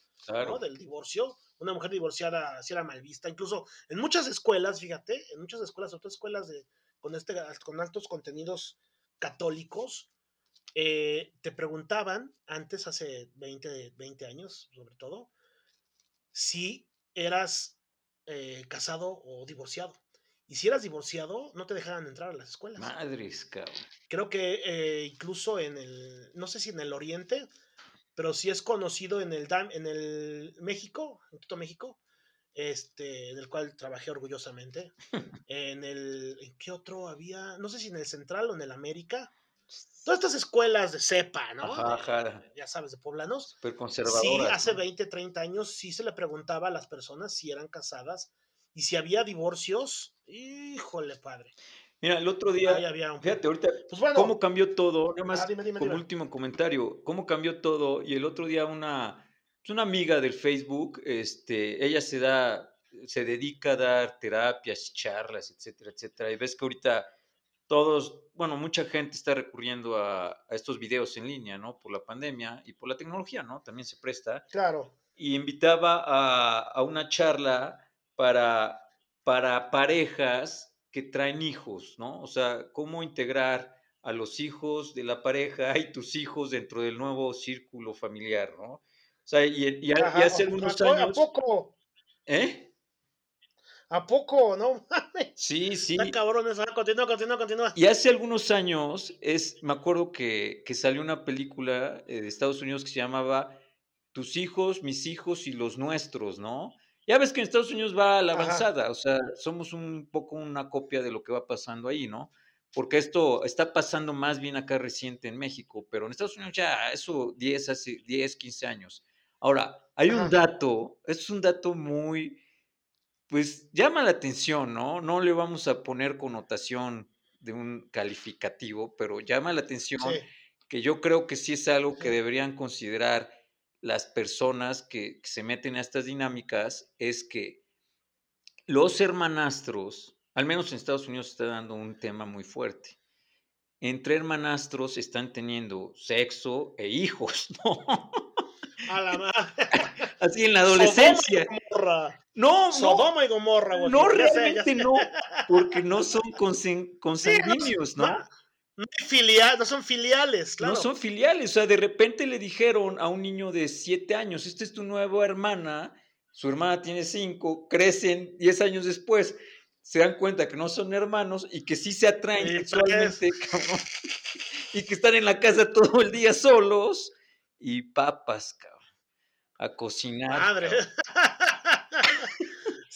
¿no? Del divorcio. Una mujer divorciada así era mal vista. Incluso en muchas escuelas, fíjate, en muchas escuelas, todo escuelas de, con, este, con altos contenidos católicos, eh, te preguntaban antes, hace 20, 20 años sobre todo, si eras eh, casado o divorciado. Y si eras divorciado, no te dejaban entrar a las escuelas. Madres, cabrón. Creo que eh, incluso en el, no sé si en el oriente, pero sí es conocido en el, en el México, en Quito, México, este, del cual trabajé orgullosamente. en el, ¿en qué otro había? No sé si en el Central o en el América. Todas estas escuelas de cepa, ¿no? Ajá, ajá. ya sabes, de poblanos. Súper Sí, conservadoras. hace ¿no? 20, 30 años sí se le preguntaba a las personas si eran casadas y si había divorcios. Híjole, padre. Mira, el otro día, había un... fíjate, ahorita, Pues bueno, cómo cambió todo, nada más Ajá, dime, dime, como dime. último comentario, cómo cambió todo y el otro día una, pues, una amiga del Facebook, este, ella se da, se dedica a dar terapias, charlas, etcétera, etcétera, y ves que ahorita todos, bueno, mucha gente está recurriendo a, a estos videos en línea, ¿no? Por la pandemia y por la tecnología, ¿no? También se presta claro. y invitaba a, a una charla para, para parejas que traen hijos, ¿no? O sea, cómo integrar a los hijos de la pareja y tus hijos dentro del nuevo círculo familiar, ¿no? O sea, y, y- y Ajá, hace ¿a- algunos a, po- ¿A años... poco? ¿Eh? ¿A poco? No mames. Sí, sí. Está cabrón eso. Ah, Continúa, continúa, continúa. Y hace algunos años, es, me acuerdo que, que salió una película eh, de Estados Unidos que se llamaba Tus hijos, mis hijos y los nuestros, ¿no? Ya ves que en Estados Unidos va a la Ajá. avanzada, o sea, somos un poco una copia de lo que va pasando ahí, ¿no? Porque esto está pasando más bien acá reciente en México, pero en Estados Unidos ya eso 10, hace 10, 15 años. Ahora, hay un dato, es un dato muy, pues llama la atención, ¿no? No le vamos a poner connotación de un calificativo, pero llama la atención Sí. que yo creo que sí es algo que deberían considerar las personas que, que se meten a estas dinámicas, es que los hermanastros, al menos en Estados Unidos está dando un tema muy fuerte, entre hermanastros están teniendo sexo e hijos, ¿no? A la madre. Así en la adolescencia. Sodoma. No, Sodoma y Gomorra, güey. no, realmente sé. no, porque no son consanguíneos, ¿no? No, no no son filiales, claro. No son filiales, o sea, de repente le dijeron a un niño de siete años, esta es tu nueva hermana, su hermana tiene cinco, crecen diez años después, se dan cuenta que no son hermanos y que sí se atraen Sí, sexualmente, cabrón, y que están en la casa todo el día solos y papas, cabrón, a cocinar. Madre. cabrón.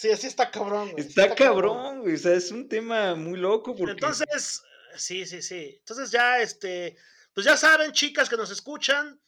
Sí, así está cabrón, güey. sí Está cabrón, güey, o sea, es un tema muy loco porque... Entonces, sí, sí, sí. Entonces ya, este, pues ya saben, chicas que nos escuchan,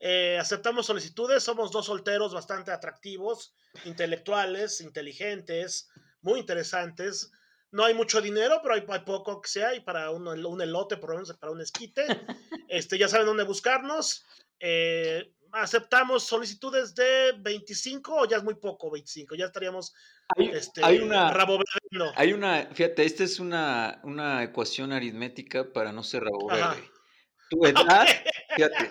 eh, aceptamos solicitudes, somos dos solteros bastante atractivos, intelectuales, inteligentes, muy interesantes. No hay mucho dinero, pero hay, hay poco que sea, y para un, un elote, por lo menos para un esquite. Este, ya saben dónde buscarnos. Eh, aceptamos solicitudes de 25 o ya es muy poco, 25. Ya estaríamos hay, este, hay una... rabo verdeando. Hay una, fíjate, esta es una, una ecuación aritmética para no ser rabo Ajá. verde. Tu edad, fíjate,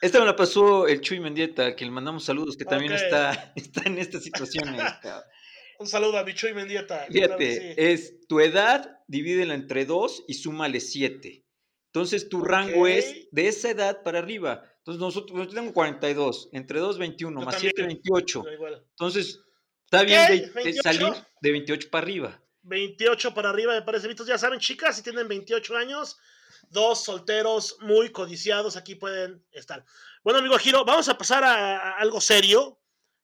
esta me la pasó el Chuy Mendieta, a quien le mandamos saludos, que también está, está en estas situaciones. Un saludo a Bicho y Mendieta. Fíjate, que sí. es tu edad, divídela entre 2 y súmale 7. Entonces tu rango es de esa edad para arriba. Entonces nosotros, yo tengo 42, entre 2, 21, Yo más también. 7, 28. Da igual. Entonces, está bien de- de 28. salir de 28 para arriba. 28 para arriba me parece. Ya saben, chicas, si tienen 28 años, dos solteros muy codiciados aquí pueden estar. Bueno, amigo Giro, vamos a pasar a, a algo serio,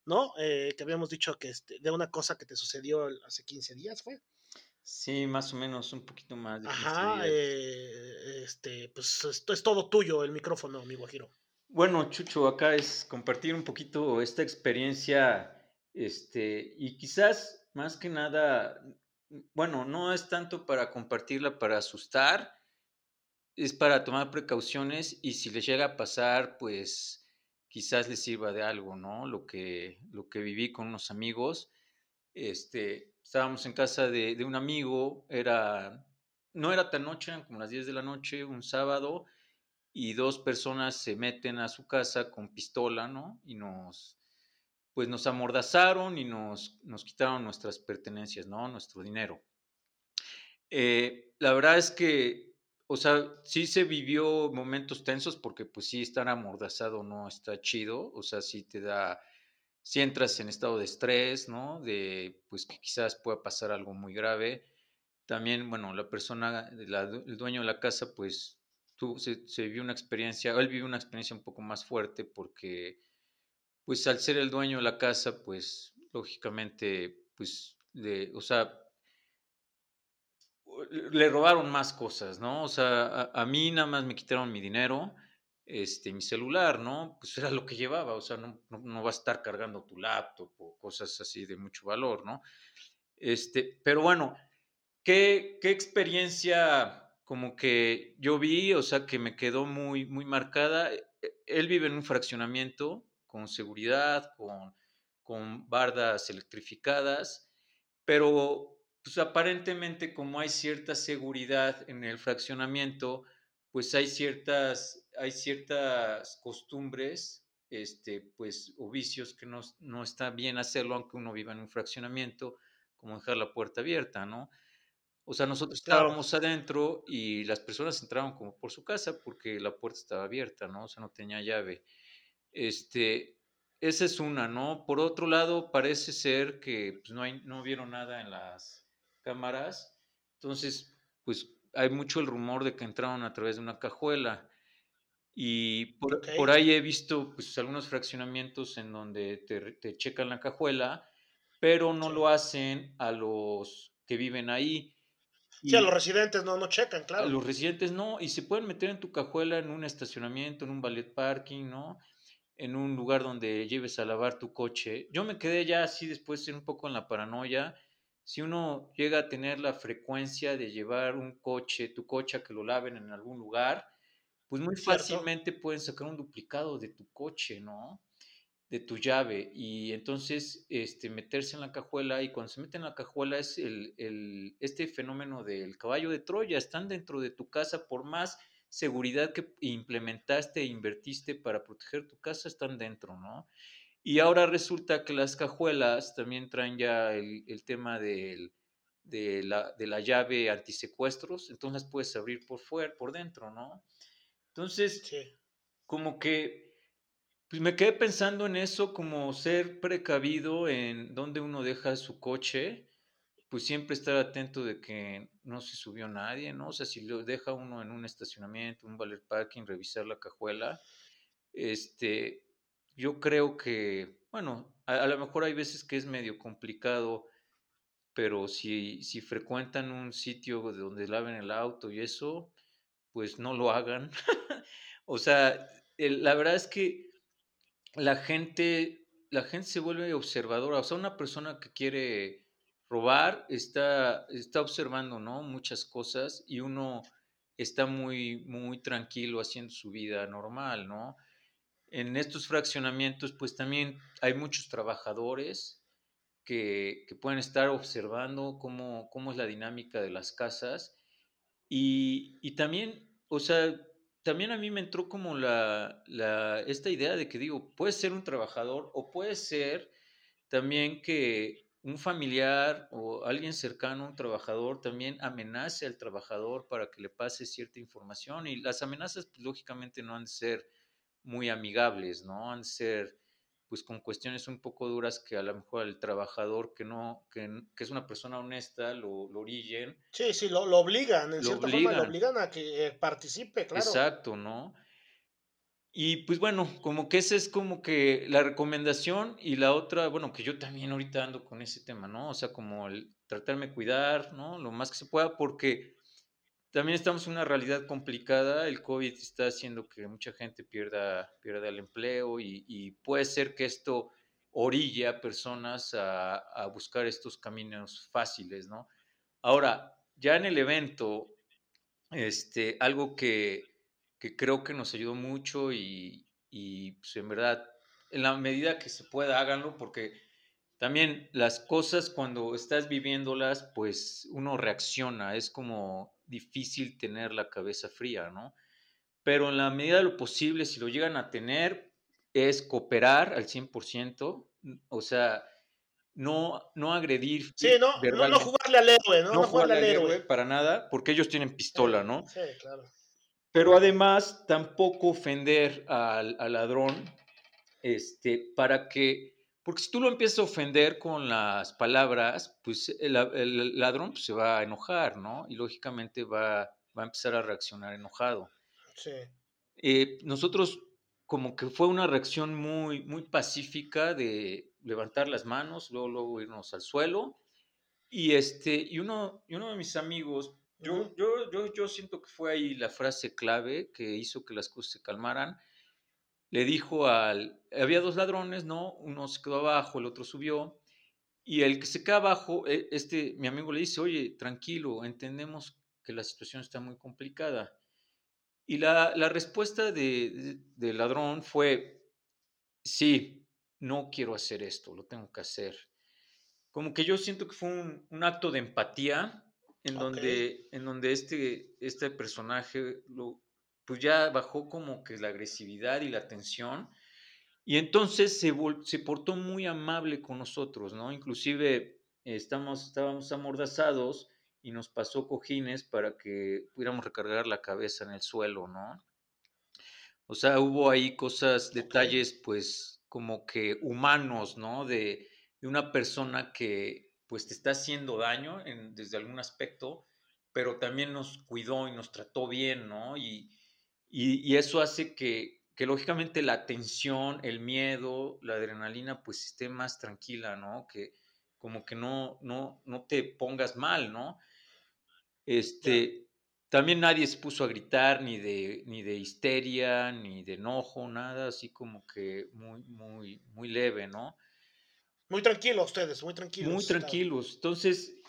¿no? Eh, que habíamos dicho que este, de una cosa que te sucedió hace 15 días, ¿fue? Sí, más o menos, un poquito más de 15 Ajá, eh, este, pues esto es todo tuyo, el micrófono, amigo Giro. Bueno, Chucho, acá es compartir un poquito esta experiencia, este, y quizás más que nada, bueno, no es tanto para compartirla, para asustar, es para tomar precauciones y si les llega a pasar, pues quizás les sirva de algo, ¿no? Lo que, lo que viví con unos amigos, este, estábamos en casa de, de un amigo, era, no era tan noche, como las 10 de la noche, un sábado, y dos personas se meten a su casa con pistola, ¿no? Y nos, pues nos amordazaron y nos, nos quitaron nuestras pertenencias, ¿no? Nuestro dinero. Eh, la verdad es que, o sea, sí se vivió momentos tensos porque pues sí estar amordazado no está chido, o sea, sí te da, si entras en estado de estrés, ¿no? De pues que quizás pueda pasar algo muy grave. También, bueno, la persona, el dueño de la casa, pues tú, se, se vivió una experiencia, él vivió una experiencia un poco más fuerte porque, pues al ser el dueño de la casa, pues lógicamente, pues, le, o sea, le robaron más cosas, ¿no? O sea, a, mí nada más me quitaron mi dinero, este, mi celular, ¿no? Pues era lo que llevaba, o sea, no, no, no va a estar cargando tu laptop o cosas así de mucho valor, ¿no? Este, pero bueno, ¿qué, qué experiencia como que yo vi, o sea, que me quedó muy, muy marcada? E- e- Él vive en un fraccionamiento con seguridad, con, con bardas electrificadas, pero pues aparentemente como hay cierta seguridad en el fraccionamiento, pues hay ciertas, hay ciertas costumbres, este, pues, o vicios que no, no está bien hacerlo aunque uno viva en un fraccionamiento, como dejar la puerta abierta, ¿no? O sea, nosotros Claro. estábamos adentro y las personas entraban como por su casa porque la puerta estaba abierta, ¿no? O sea, no tenía llave. Este, esa es una, ¿no? Por otro lado, parece ser que pues, no, hay, no vieron nada en las cámaras. Entonces, pues hay mucho el rumor de que entraron a través de una cajuela. Y por, ahí he visto pues, algunos fraccionamientos en donde te, checan la cajuela, pero no Sí. lo hacen a los que viven ahí. Sí, a Y- los residentes no, no checan, a claro. los residentes no, y se pueden meter en tu cajuela en un estacionamiento, en un ballet parking, ¿no? En un lugar donde lleves a lavar tu coche. Yo me quedé ya así después un poco en la paranoia. Si uno llega a tener la frecuencia de llevar un coche, tu coche a que lo laven en algún lugar, pues muy fácilmente pueden sacar un duplicado de tu coche, ¿no? de tu llave y entonces este, meterse en la cajuela y cuando se mete en la cajuela es el, el, este fenómeno del caballo de Troya, están dentro de tu casa por más seguridad que implementaste e invertiste para proteger tu casa, están dentro, ¿no? Y ahora resulta que las cajuelas también traen ya el, el tema del, de, la, de la llave antisecuestros, entonces las puedes abrir por fuera, por dentro, ¿no? Entonces, Sí. como que pues me quedé pensando en eso, como ser precavido en dónde uno deja su coche, pues siempre estar atento de que no se subió nadie, ¿no? O sea, si lo deja uno en un estacionamiento, un valet parking, revisar la cajuela, este, yo creo que, bueno, a, a lo mejor hay veces que es medio complicado, pero si, si frecuentan un sitio de donde laven el auto y eso, pues no lo hagan. O sea, la verdad es que la gente, la gente se vuelve observadora. O sea, una persona que quiere robar está, está observando, ¿no? Muchas cosas y uno está muy, muy tranquilo haciendo su vida normal, ¿no? En estos fraccionamientos, pues también hay muchos trabajadores que, que pueden estar observando cómo, cómo es la dinámica de las casas y, y también, o sea, también a mí me entró como la, la, esta idea de que digo, puede ser un trabajador o puede ser también que un familiar o alguien cercano a un trabajador también amenace al trabajador para que le pase cierta información y las amenazas pues, lógicamente no han de ser muy amigables, ¿no? Han de ser pues con cuestiones un poco duras que a lo mejor el trabajador que no, que, que es una persona honesta lo, lo orillen Sí, sí, lo, lo obligan, en lo cierta forma lo obligan. obligan a que eh, participe, claro. Exacto, ¿no? Y pues bueno, como que esa es como que la recomendación y la otra, bueno, que yo también ahorita ando con ese tema, ¿no? O sea, como el tratarme de cuidar, ¿no? Lo más que se pueda, porque también estamos en una realidad complicada. El COVID está haciendo que mucha gente pierda, pierda el empleo y, y puede ser que esto orilla a personas a, a buscar estos caminos fáciles, ¿no? Ahora, ya en el evento, este, algo que, que creo que nos ayudó mucho y, y, pues, en verdad, en la medida que se pueda, háganlo porque también las cosas cuando estás viviéndolas, pues uno reacciona, es como difícil tener la cabeza fría, ¿no? Pero en la medida de lo posible, si lo llegan a tener, es cooperar al 100%, o sea, no, no agredir Sí, no, no, no jugarle al héroe, no, no no jugarle al jugarle al héroe. héroe para nada, porque ellos tienen pistola, ¿no? Sí, claro. Pero además tampoco ofender al, al ladrón, este, para que, porque si tú lo empiezas a ofender con las palabras, pues el, el ladrón pues, se va a enojar, ¿no? Y lógicamente va, va a empezar a reaccionar enojado. Sí. Eh, nosotros como que fue una reacción muy, muy pacífica de levantar las manos, luego, luego irnos al suelo. Y, este, y, uno, y uno de mis amigos, yo, yo, yo, yo siento que fue ahí la frase clave que hizo que las cosas se calmaran. Le dijo al, había dos ladrones, ¿no? Uno se quedó abajo, el otro subió. Y el que se queda abajo, eh, este, mi amigo le dice, oye, tranquilo, entendemos que la situación está muy complicada. Y la, la respuesta de, de- del ladrón fue, sí, no quiero hacer esto, lo tengo que hacer. Como que yo siento que fue un, un acto de empatía en donde, en donde este, este personaje lo, pues ya bajó como que la agresividad y la tensión y entonces se, se portó muy amable con nosotros, ¿no? Inclusive estamos, estábamos amordazados y nos pasó cojines para que pudiéramos recargar la cabeza en el suelo, ¿no? O sea, hubo ahí cosas, detalles, pues, como que humanos, ¿no? De, de una persona que, pues, te está haciendo daño en- desde algún aspecto, pero también nos cuidó y nos trató bien, ¿no? Y, y, y eso hace que, que, lógicamente, la tensión, el miedo, la adrenalina, pues, esté más tranquila, ¿no? Que como que no, no, no te pongas mal, ¿no? Este, también nadie se puso a gritar ni de, ni de histeria, ni de enojo, nada, así como que muy, muy, muy leve, ¿no? Muy tranquilos ustedes, muy tranquilos. Muy tranquilos. Entonces,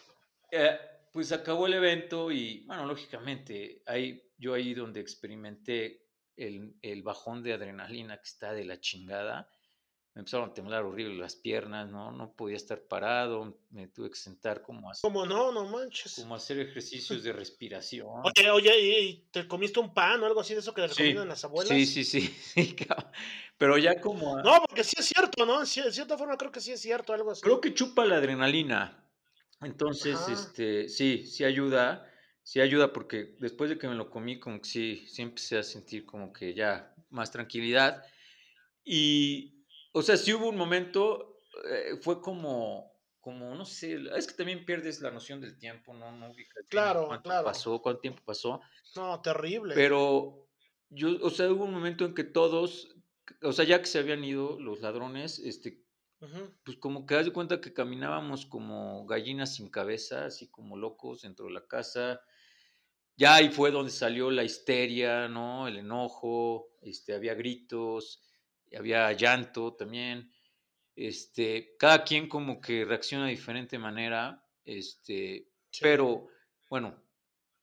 eh, pues acabó el evento y, bueno, lógicamente, ahí, yo ahí donde experimenté el, el bajón de adrenalina que está de la chingada, me empezaron a temblar horrible las piernas, ¿no? No podía estar parado, me tuve que sentar como a, ¿Cómo no? No manches. como hacer ejercicios de respiración. Oye, oye, ¿y te comiste un pan o algo así de eso que le Sí, recomiendan las abuelas? sí, sí, sí, sí. Pero ya como a- No, porque sí es cierto, ¿no? Sí, de cierta forma creo que sí es cierto, algo así. Creo que chupa la adrenalina. Entonces, Ajá. este, sí, sí ayuda, sí ayuda porque después de que me lo comí, como que sí, sí empecé a sentir como que ya más tranquilidad. Y, o sea, sí hubo un momento, eh, fue como, como, no sé, es que también pierdes la noción del tiempo, ¿no? No Claro, cuánto claro. pasó, cuánto tiempo pasó. No, terrible. Pero yo, o sea, hubo un momento en que todos, o sea, ya que se habían ido los ladrones, este, pues como que haz de cuenta que caminábamos como gallinas sin cabeza, así como locos dentro de la casa. Ya ahí fue donde salió la histeria, ¿no? El enojo, este, había gritos, había llanto también. Este, cada quien como que reacciona de diferente manera, este, Sí. pero bueno,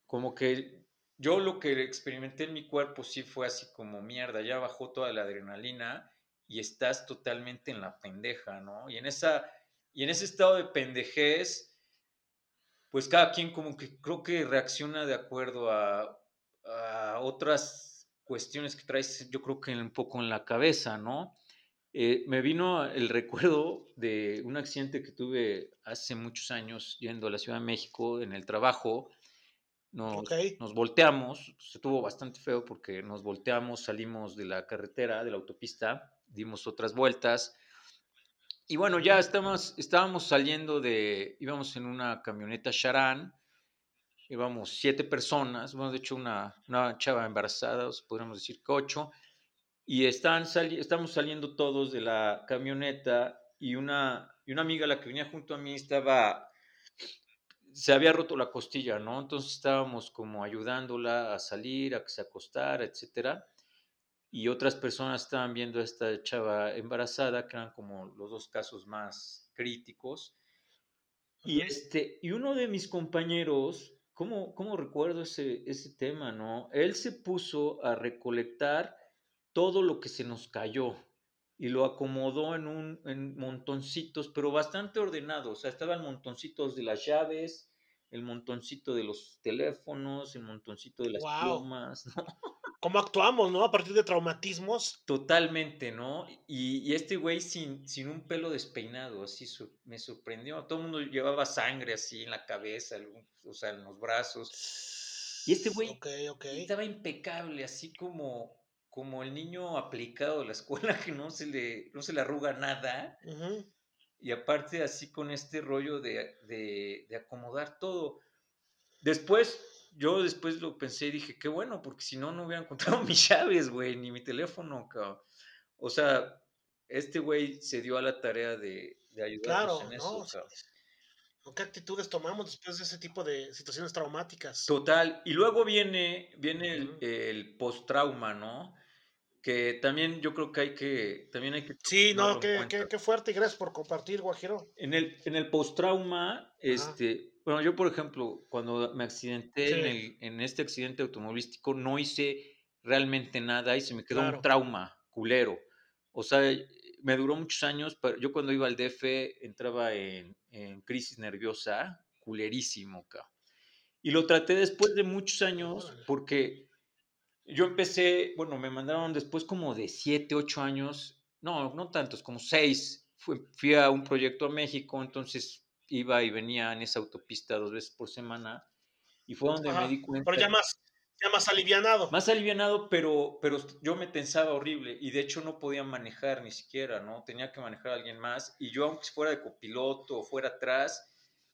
como que yo lo que experimenté en mi cuerpo sí fue así como mierda, ya bajó toda la adrenalina y estás totalmente en la pendeja, ¿no? Y en esa y en ese estado de pendejez pues cada quien como que creo que reacciona de acuerdo a, a otras cuestiones que traes, yo creo que un poco en la cabeza, ¿no? Eh, me vino el recuerdo de un accidente que tuve hace muchos años yendo a la Ciudad de México en el trabajo. Nos, Ok. nos volteamos, se estuvo bastante feo porque nos volteamos, salimos de la carretera, de la autopista, dimos otras vueltas. Y bueno, ya estamos, estábamos saliendo de, íbamos en una camioneta Charan, íbamos siete personas, bueno, de hecho una, una chava embarazada, o sea, podríamos decir que ocho, y están sali- estamos saliendo todos de la camioneta y una, y una amiga, la que venía junto a mí, estaba, se había roto la costilla, ¿no? Entonces estábamos como ayudándola a salir, a que se acostara, etcétera. Y otras personas estaban viendo a esta chava embarazada, que eran como los dos casos más críticos. Y, este, y uno de mis compañeros, ¿cómo, cómo recuerdo ese, ese tema, no? Él se puso a recolectar todo lo que se nos cayó y lo acomodó en, un, en montoncitos, pero bastante ordenados. O sea, estaban montoncitos de las llaves, el montoncito de los teléfonos, el montoncito de las Wow. plumas, ¿no? ¿Cómo actuamos, no? A partir de traumatismos. Totalmente, ¿no? Y, y este güey sin, sin un pelo despeinado, así su- me sorprendió. Todo el mundo llevaba sangre así en la cabeza, algún- o sea, en los brazos. Y este güey estaba impecable, así como, como el niño aplicado de la escuela que no se le, no se le arruga nada. Ujú. Y aparte así con este rollo de, de, de acomodar todo. Después, yo después lo pensé y dije, qué bueno, porque si no, no hubiera encontrado mis llaves, güey, ni mi teléfono, cabrón. O sea, este güey se dio a la tarea de, de ayudarnos Claro, en eso, ¿no? Cabrón. ¿O ¿Qué actitudes tomamos después de ese tipo de situaciones traumáticas? Total. Y luego viene, viene el, el post-trauma, ¿no? Que también yo creo que hay que, también hay que Sí, no, qué, qué, qué fuerte y gracias por compartir, Guajiro. En el, en el post-trauma, este, bueno, yo por ejemplo, cuando me accidenté en, Sí. el, en este accidente automovilístico, no hice realmente nada y se me quedó Claro. un trauma culero. O sea, me duró muchos años, pero yo cuando iba al DF entraba en, en crisis nerviosa, culerísimo, cabrón. Y lo traté después de muchos años porque yo empecé, bueno, me mandaron después como de 7, 8 años, no, no tantos, como 6. Fui, fui a un proyecto a México, entonces iba y venía en esa autopista dos veces por semana y fue donde Ajá, me di cuenta. Pero ya más, ya más alivianado. Más alivianado, pero, pero yo me tensaba horrible y de hecho no podía manejar ni siquiera, ¿no? Tenía que manejar a alguien más y yo aunque fuera de copiloto o fuera atrás,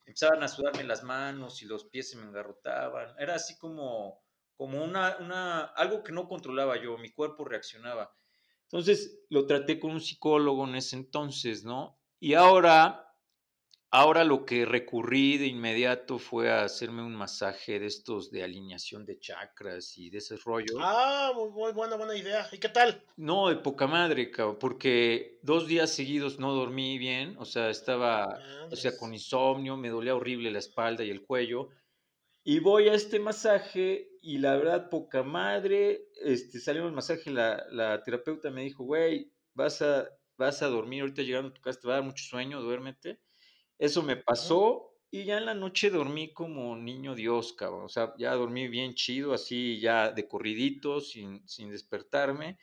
empezaban a sudarme las manos y los pies se me engarrotaban. Era así como, como una, una, algo que no controlaba yo, mi cuerpo reaccionaba. Entonces lo traté con un psicólogo en ese entonces, ¿no? Y ahora, ahora lo que recurrí de inmediato fue a hacerme un masaje de estos de alineación de chakras y de ese rollo. Ah, muy, muy buena, buena idea. ¿Y qué tal? No, de poca madre, cabrón, porque dos días seguidos no dormí bien, o sea, estaba, o sea, con insomnio, me dolía horrible la espalda y el cuello. Y voy a este masaje y la verdad, poca madre, este, salió el masaje, la, la terapeuta me dijo, güey, vas a, vas a dormir, ahorita llegando a tu casa te va a dar mucho sueño, duérmete. Eso me pasó y ya en la noche dormí como niño Dios, cabrón. O sea, ya dormí bien chido, así ya de corridito, sin, sin despertarme.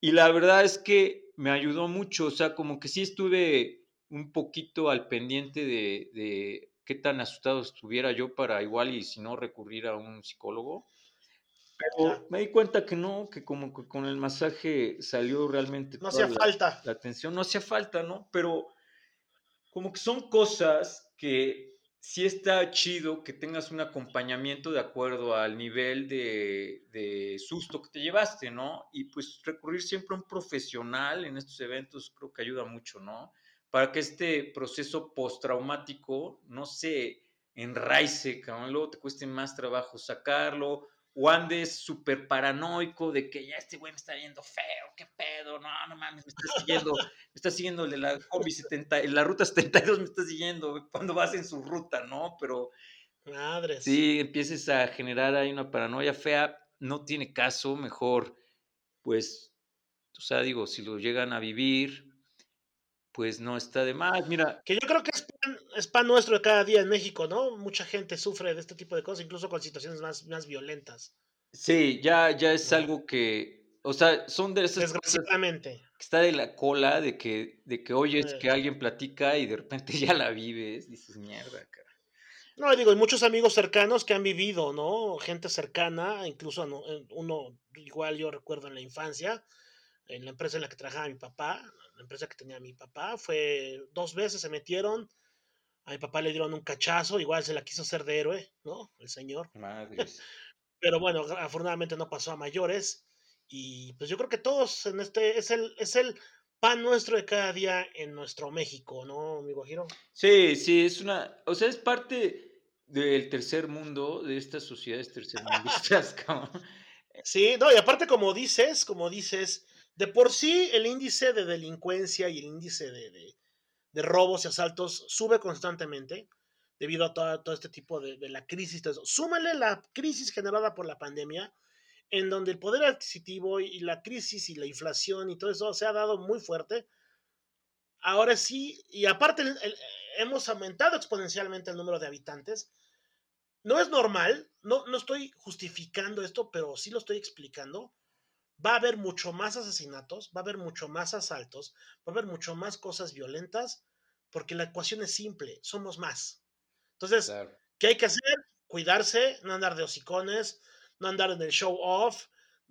Y la verdad es que me ayudó mucho, o sea, como que sí estuve un poquito al pendiente de, de qué tan asustado estuviera yo para igual y si no recurrir a un psicólogo. Pero me di cuenta que no, que como que con el masaje salió realmente No hacía la, falta. la atención, no hacía falta, ¿no? Pero como que son cosas que sí está chido que tengas un acompañamiento de acuerdo al nivel de, de susto que te llevaste, ¿no? Y pues recurrir siempre a un profesional en estos eventos creo que ayuda mucho, ¿no? Para que este proceso postraumático no se enraice, cabrón, luego te cueste más trabajo sacarlo, o andes súper paranoico de que ya este güey me está viendo feo, qué pedo, no, no mames, me está siguiendo, me está siguiendo de la combi 70, en la ruta 72 me está siguiendo cuando vas en su ruta, ¿no? Pero Madres. sí, empieces a generar ahí una paranoia fea, no tiene caso, mejor, pues, o sea, digo, si lo llegan a vivir, pues no está de más. Mira, Que yo creo que es pan, es pan nuestro de cada día en México, ¿no? Mucha gente sufre de este tipo de cosas, incluso con situaciones más, más violentas. sí, ya, ya es algo que, o sea, son de esas cosas Desgraciadamente. que está de la cola de que, de que oyes que alguien platica y de repente ya la vives, dices, mierda, cara. No, digo, hay muchos amigos cercanos que han vivido, ¿no? Gente cercana, incluso no- uno, igual yo recuerdo en la infancia, en la empresa en la que trabajaba mi papá, la empresa que tenía mi papá, fue dos veces se metieron, a mi papá le dieron un cachazo, igual se la quiso hacer de héroe, ¿no? El señor. Madres. Pero bueno, afortunadamente no pasó a mayores. Y pues yo creo que todos en este es el, es el pan nuestro de cada día en nuestro México, ¿no, amigo Giro? Sí, sí, es una, o sea, es parte del tercer mundo, de estas sociedades tercermundistas, cabrón. Sí, no, y aparte como dices, como dices, de por sí el índice de delincuencia y el índice de, de- de robos y asaltos sube constantemente debido a todo, este tipo de, la crisis. todo. Súmale la crisis generada por la pandemia, en donde el poder adquisitivo y la crisis y la inflación y todo eso se ha dado muy fuerte. Ahora sí, y aparte hemos aumentado exponencialmente el número de habitantes. No es normal, no, no estoy justificando esto, pero sí lo estoy explicando. Va a haber mucho más asesinatos, va a haber mucho más asaltos, va a haber mucho más cosas violentas, porque la ecuación es simple, somos más. Entonces, Claro. ¿qué hay que hacer? Cuidarse, no andar de hocicones, no andar en el show off,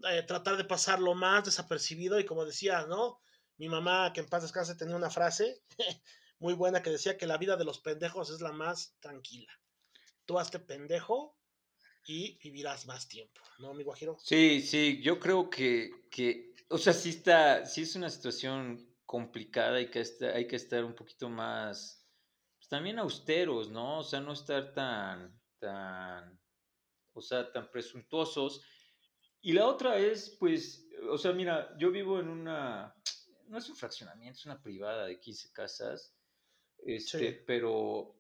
eh, tratar de pasarlo más desapercibido y como decía, ¿no? Mi mamá, que en paz descanse, tenía una frase muy buena que decía que la vida de los pendejos es la más tranquila. Tú hazte pendejo y vivirás más tiempo, ¿no, mi guajiro? Sí, sí, yo creo que, que, o sea, sí está, sí es una situación complicada y que está- hay que estar un poquito más, pues también austeros, ¿no? O sea, no estar tan, tan, o sea, tan presuntuosos. Y la otra es, pues, o sea, mira, yo vivo en una, no es un fraccionamiento, es una privada de 15 casas, este, Sí. pero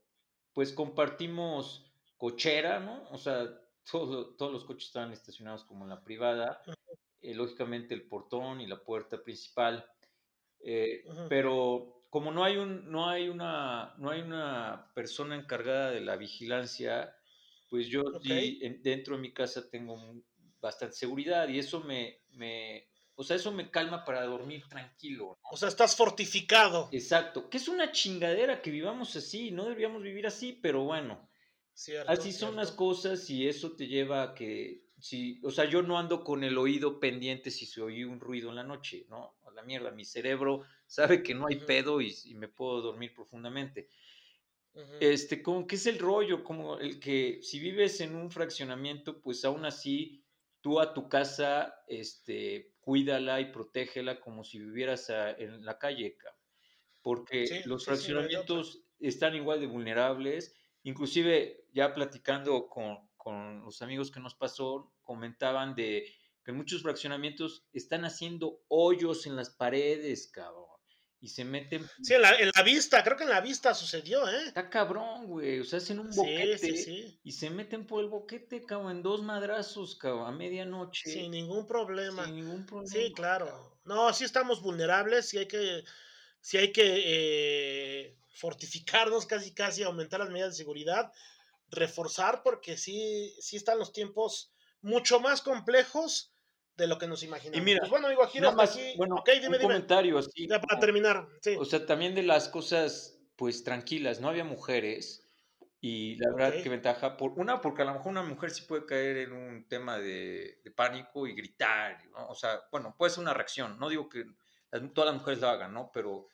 pues compartimos cochera, ¿no? O sea, todo- todos los coches estaban estacionados como en la privada, eh, lógicamente el portón y la puerta principal, eh, pero como no hay un, no hay una, no hay una persona encargada de la vigilancia, pues yo sí, en- dentro de mi casa tengo un- bastante seguridad y eso me, me, o sea, eso me calma para dormir tranquilo, ¿no? O sea, estás fortificado. Exacto, que es una chingadera que vivamos así, no deberíamos vivir así, pero bueno, Cierto, así son las cierto. cosas y eso te lleva a que, si, o sea, yo no ando con el oído pendiente si se oye un ruido en la noche, ¿no? A la mierda, mi cerebro sabe que no hay Ujú. pedo y, y me puedo dormir profundamente. Ujú. Este, como que es el rollo, como el que si vives en un fraccionamiento, pues aún así tú a tu casa, este, cuídala y protégela como si vivieras a- en la calle. Porque Sí, los sí, sí, no fraccionamientos están igual de vulnerables. Inclusive, ya platicando con, con los amigos que nos pasó, comentaban de que muchos fraccionamientos están haciendo hoyos en las paredes, cabrón. y se meten. Sí, en la, en la vista, creo que en la vista sucedió, ¿eh? Está cabrón, güey. O sea, hacen un Sí, boquete sí, sí. y se meten por el boquete, cabrón, en dos madrazos, cabrón, a medianoche. Sin ningún problema. sin ningún problema. Sí, claro. cabrón. No, sí estamos vulnerables, sí hay que, sí hay que eh, fortificarnos casi, casi, aumentar las medidas de seguridad, reforzar, porque sí, sí están los tiempos mucho más complejos de lo que nos imaginamos. mira, Pues bueno, amigo, aquí, Nada más, aquí. bueno, ok, dime, un dime. comentario así. Ya para terminar, sí. O sea, también de las cosas, pues tranquilas, no había mujeres y la verdad Ok. que ventaja, por una, porque a lo mejor una mujer sí puede caer en un tema de, de pánico y gritar, ¿no? O sea, bueno, puede ser una reacción, no digo que las- todas las mujeres lo hagan, ¿no? Pero,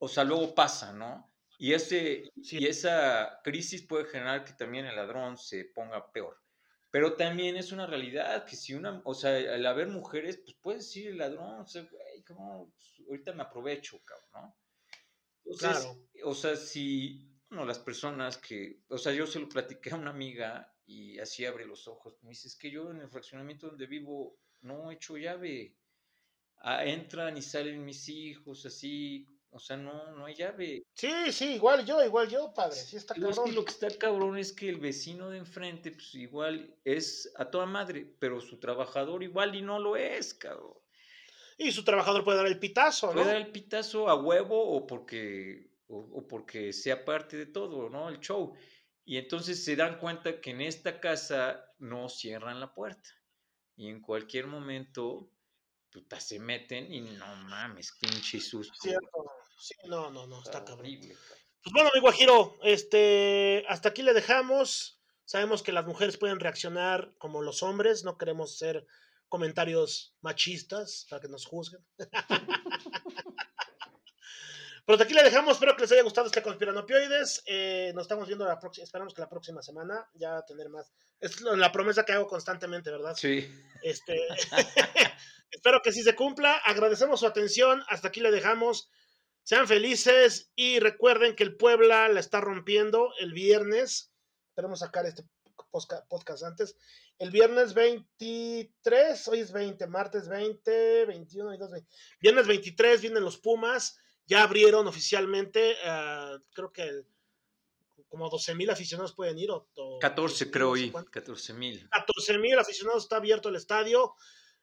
o sea, luego pasa, ¿no? Y, ese, Sí. y esa crisis puede generar que también el ladrón se ponga peor. Pero también es una realidad que si una, o sea, al haber mujeres, pues puede decir el ladrón, o sea, güey, ¿cómo? Pues, ahorita me aprovecho, cabrón, ¿no? Entonces, Claro. o sea, si, bueno, las personas que, o sea, yo se lo platiqué a una amiga y así abre los ojos, me dice, es que yo en el fraccionamiento donde vivo no he hecho llave, Ah, entran y salen mis hijos, así, o sea, no, no hay llave. Sí, sí, igual yo, igual yo, padre. Sí está es cabrón. que lo que está cabrón es que el vecino de enfrente, pues igual es a toda madre, pero su trabajador igual y no lo es, cabrón. Y su trabajador puede dar el pitazo, ¿no? Puede dar el pitazo a huevo o porque, o, o porque sea parte de todo, ¿no? El show. Y entonces se dan cuenta que en esta casa no cierran la puerta. Y en cualquier momento, puta, se meten y no mames, pinche susto. Cierto. Sí, no, no, no, está Está cabrón. horrible. Pues bueno, amigo Guajiro, este, hasta aquí le dejamos. Sabemos que las mujeres pueden reaccionar como los hombres, no queremos ser comentarios machistas para que nos juzguen. Pero hasta aquí le dejamos, espero que les haya gustado este Conspiranopioides. Eh, nos estamos viendo la próxima, esperamos que la próxima semana ya tener más. Es la promesa que hago constantemente, ¿verdad? Sí. Este, espero que sí se cumpla. Agradecemos su atención. Hasta aquí le dejamos. Sean felices y recuerden que el Puebla la está rompiendo el viernes. Esperemos sacar este podcast antes. El viernes 23, hoy es 20, martes 20, 21 y 2, 20. Viernes 23 vienen los Pumas. Ya abrieron oficialmente, ah, creo que el- como 12 mil aficionados pueden ir. O, o 14 creo no sé y cuánto. 14 mil. 14 mil aficionados, está abierto el estadio.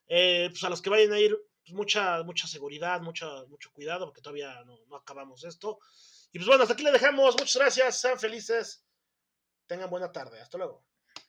Eh, pues a los que vayan a ir, pues mucha, mucha seguridad, mucha, mucho cuidado, porque todavía no, acabamos esto. Y pues bueno, hasta aquí le dejamos. Muchas gracias, sean felices. Tengan buena tarde. Hasta luego.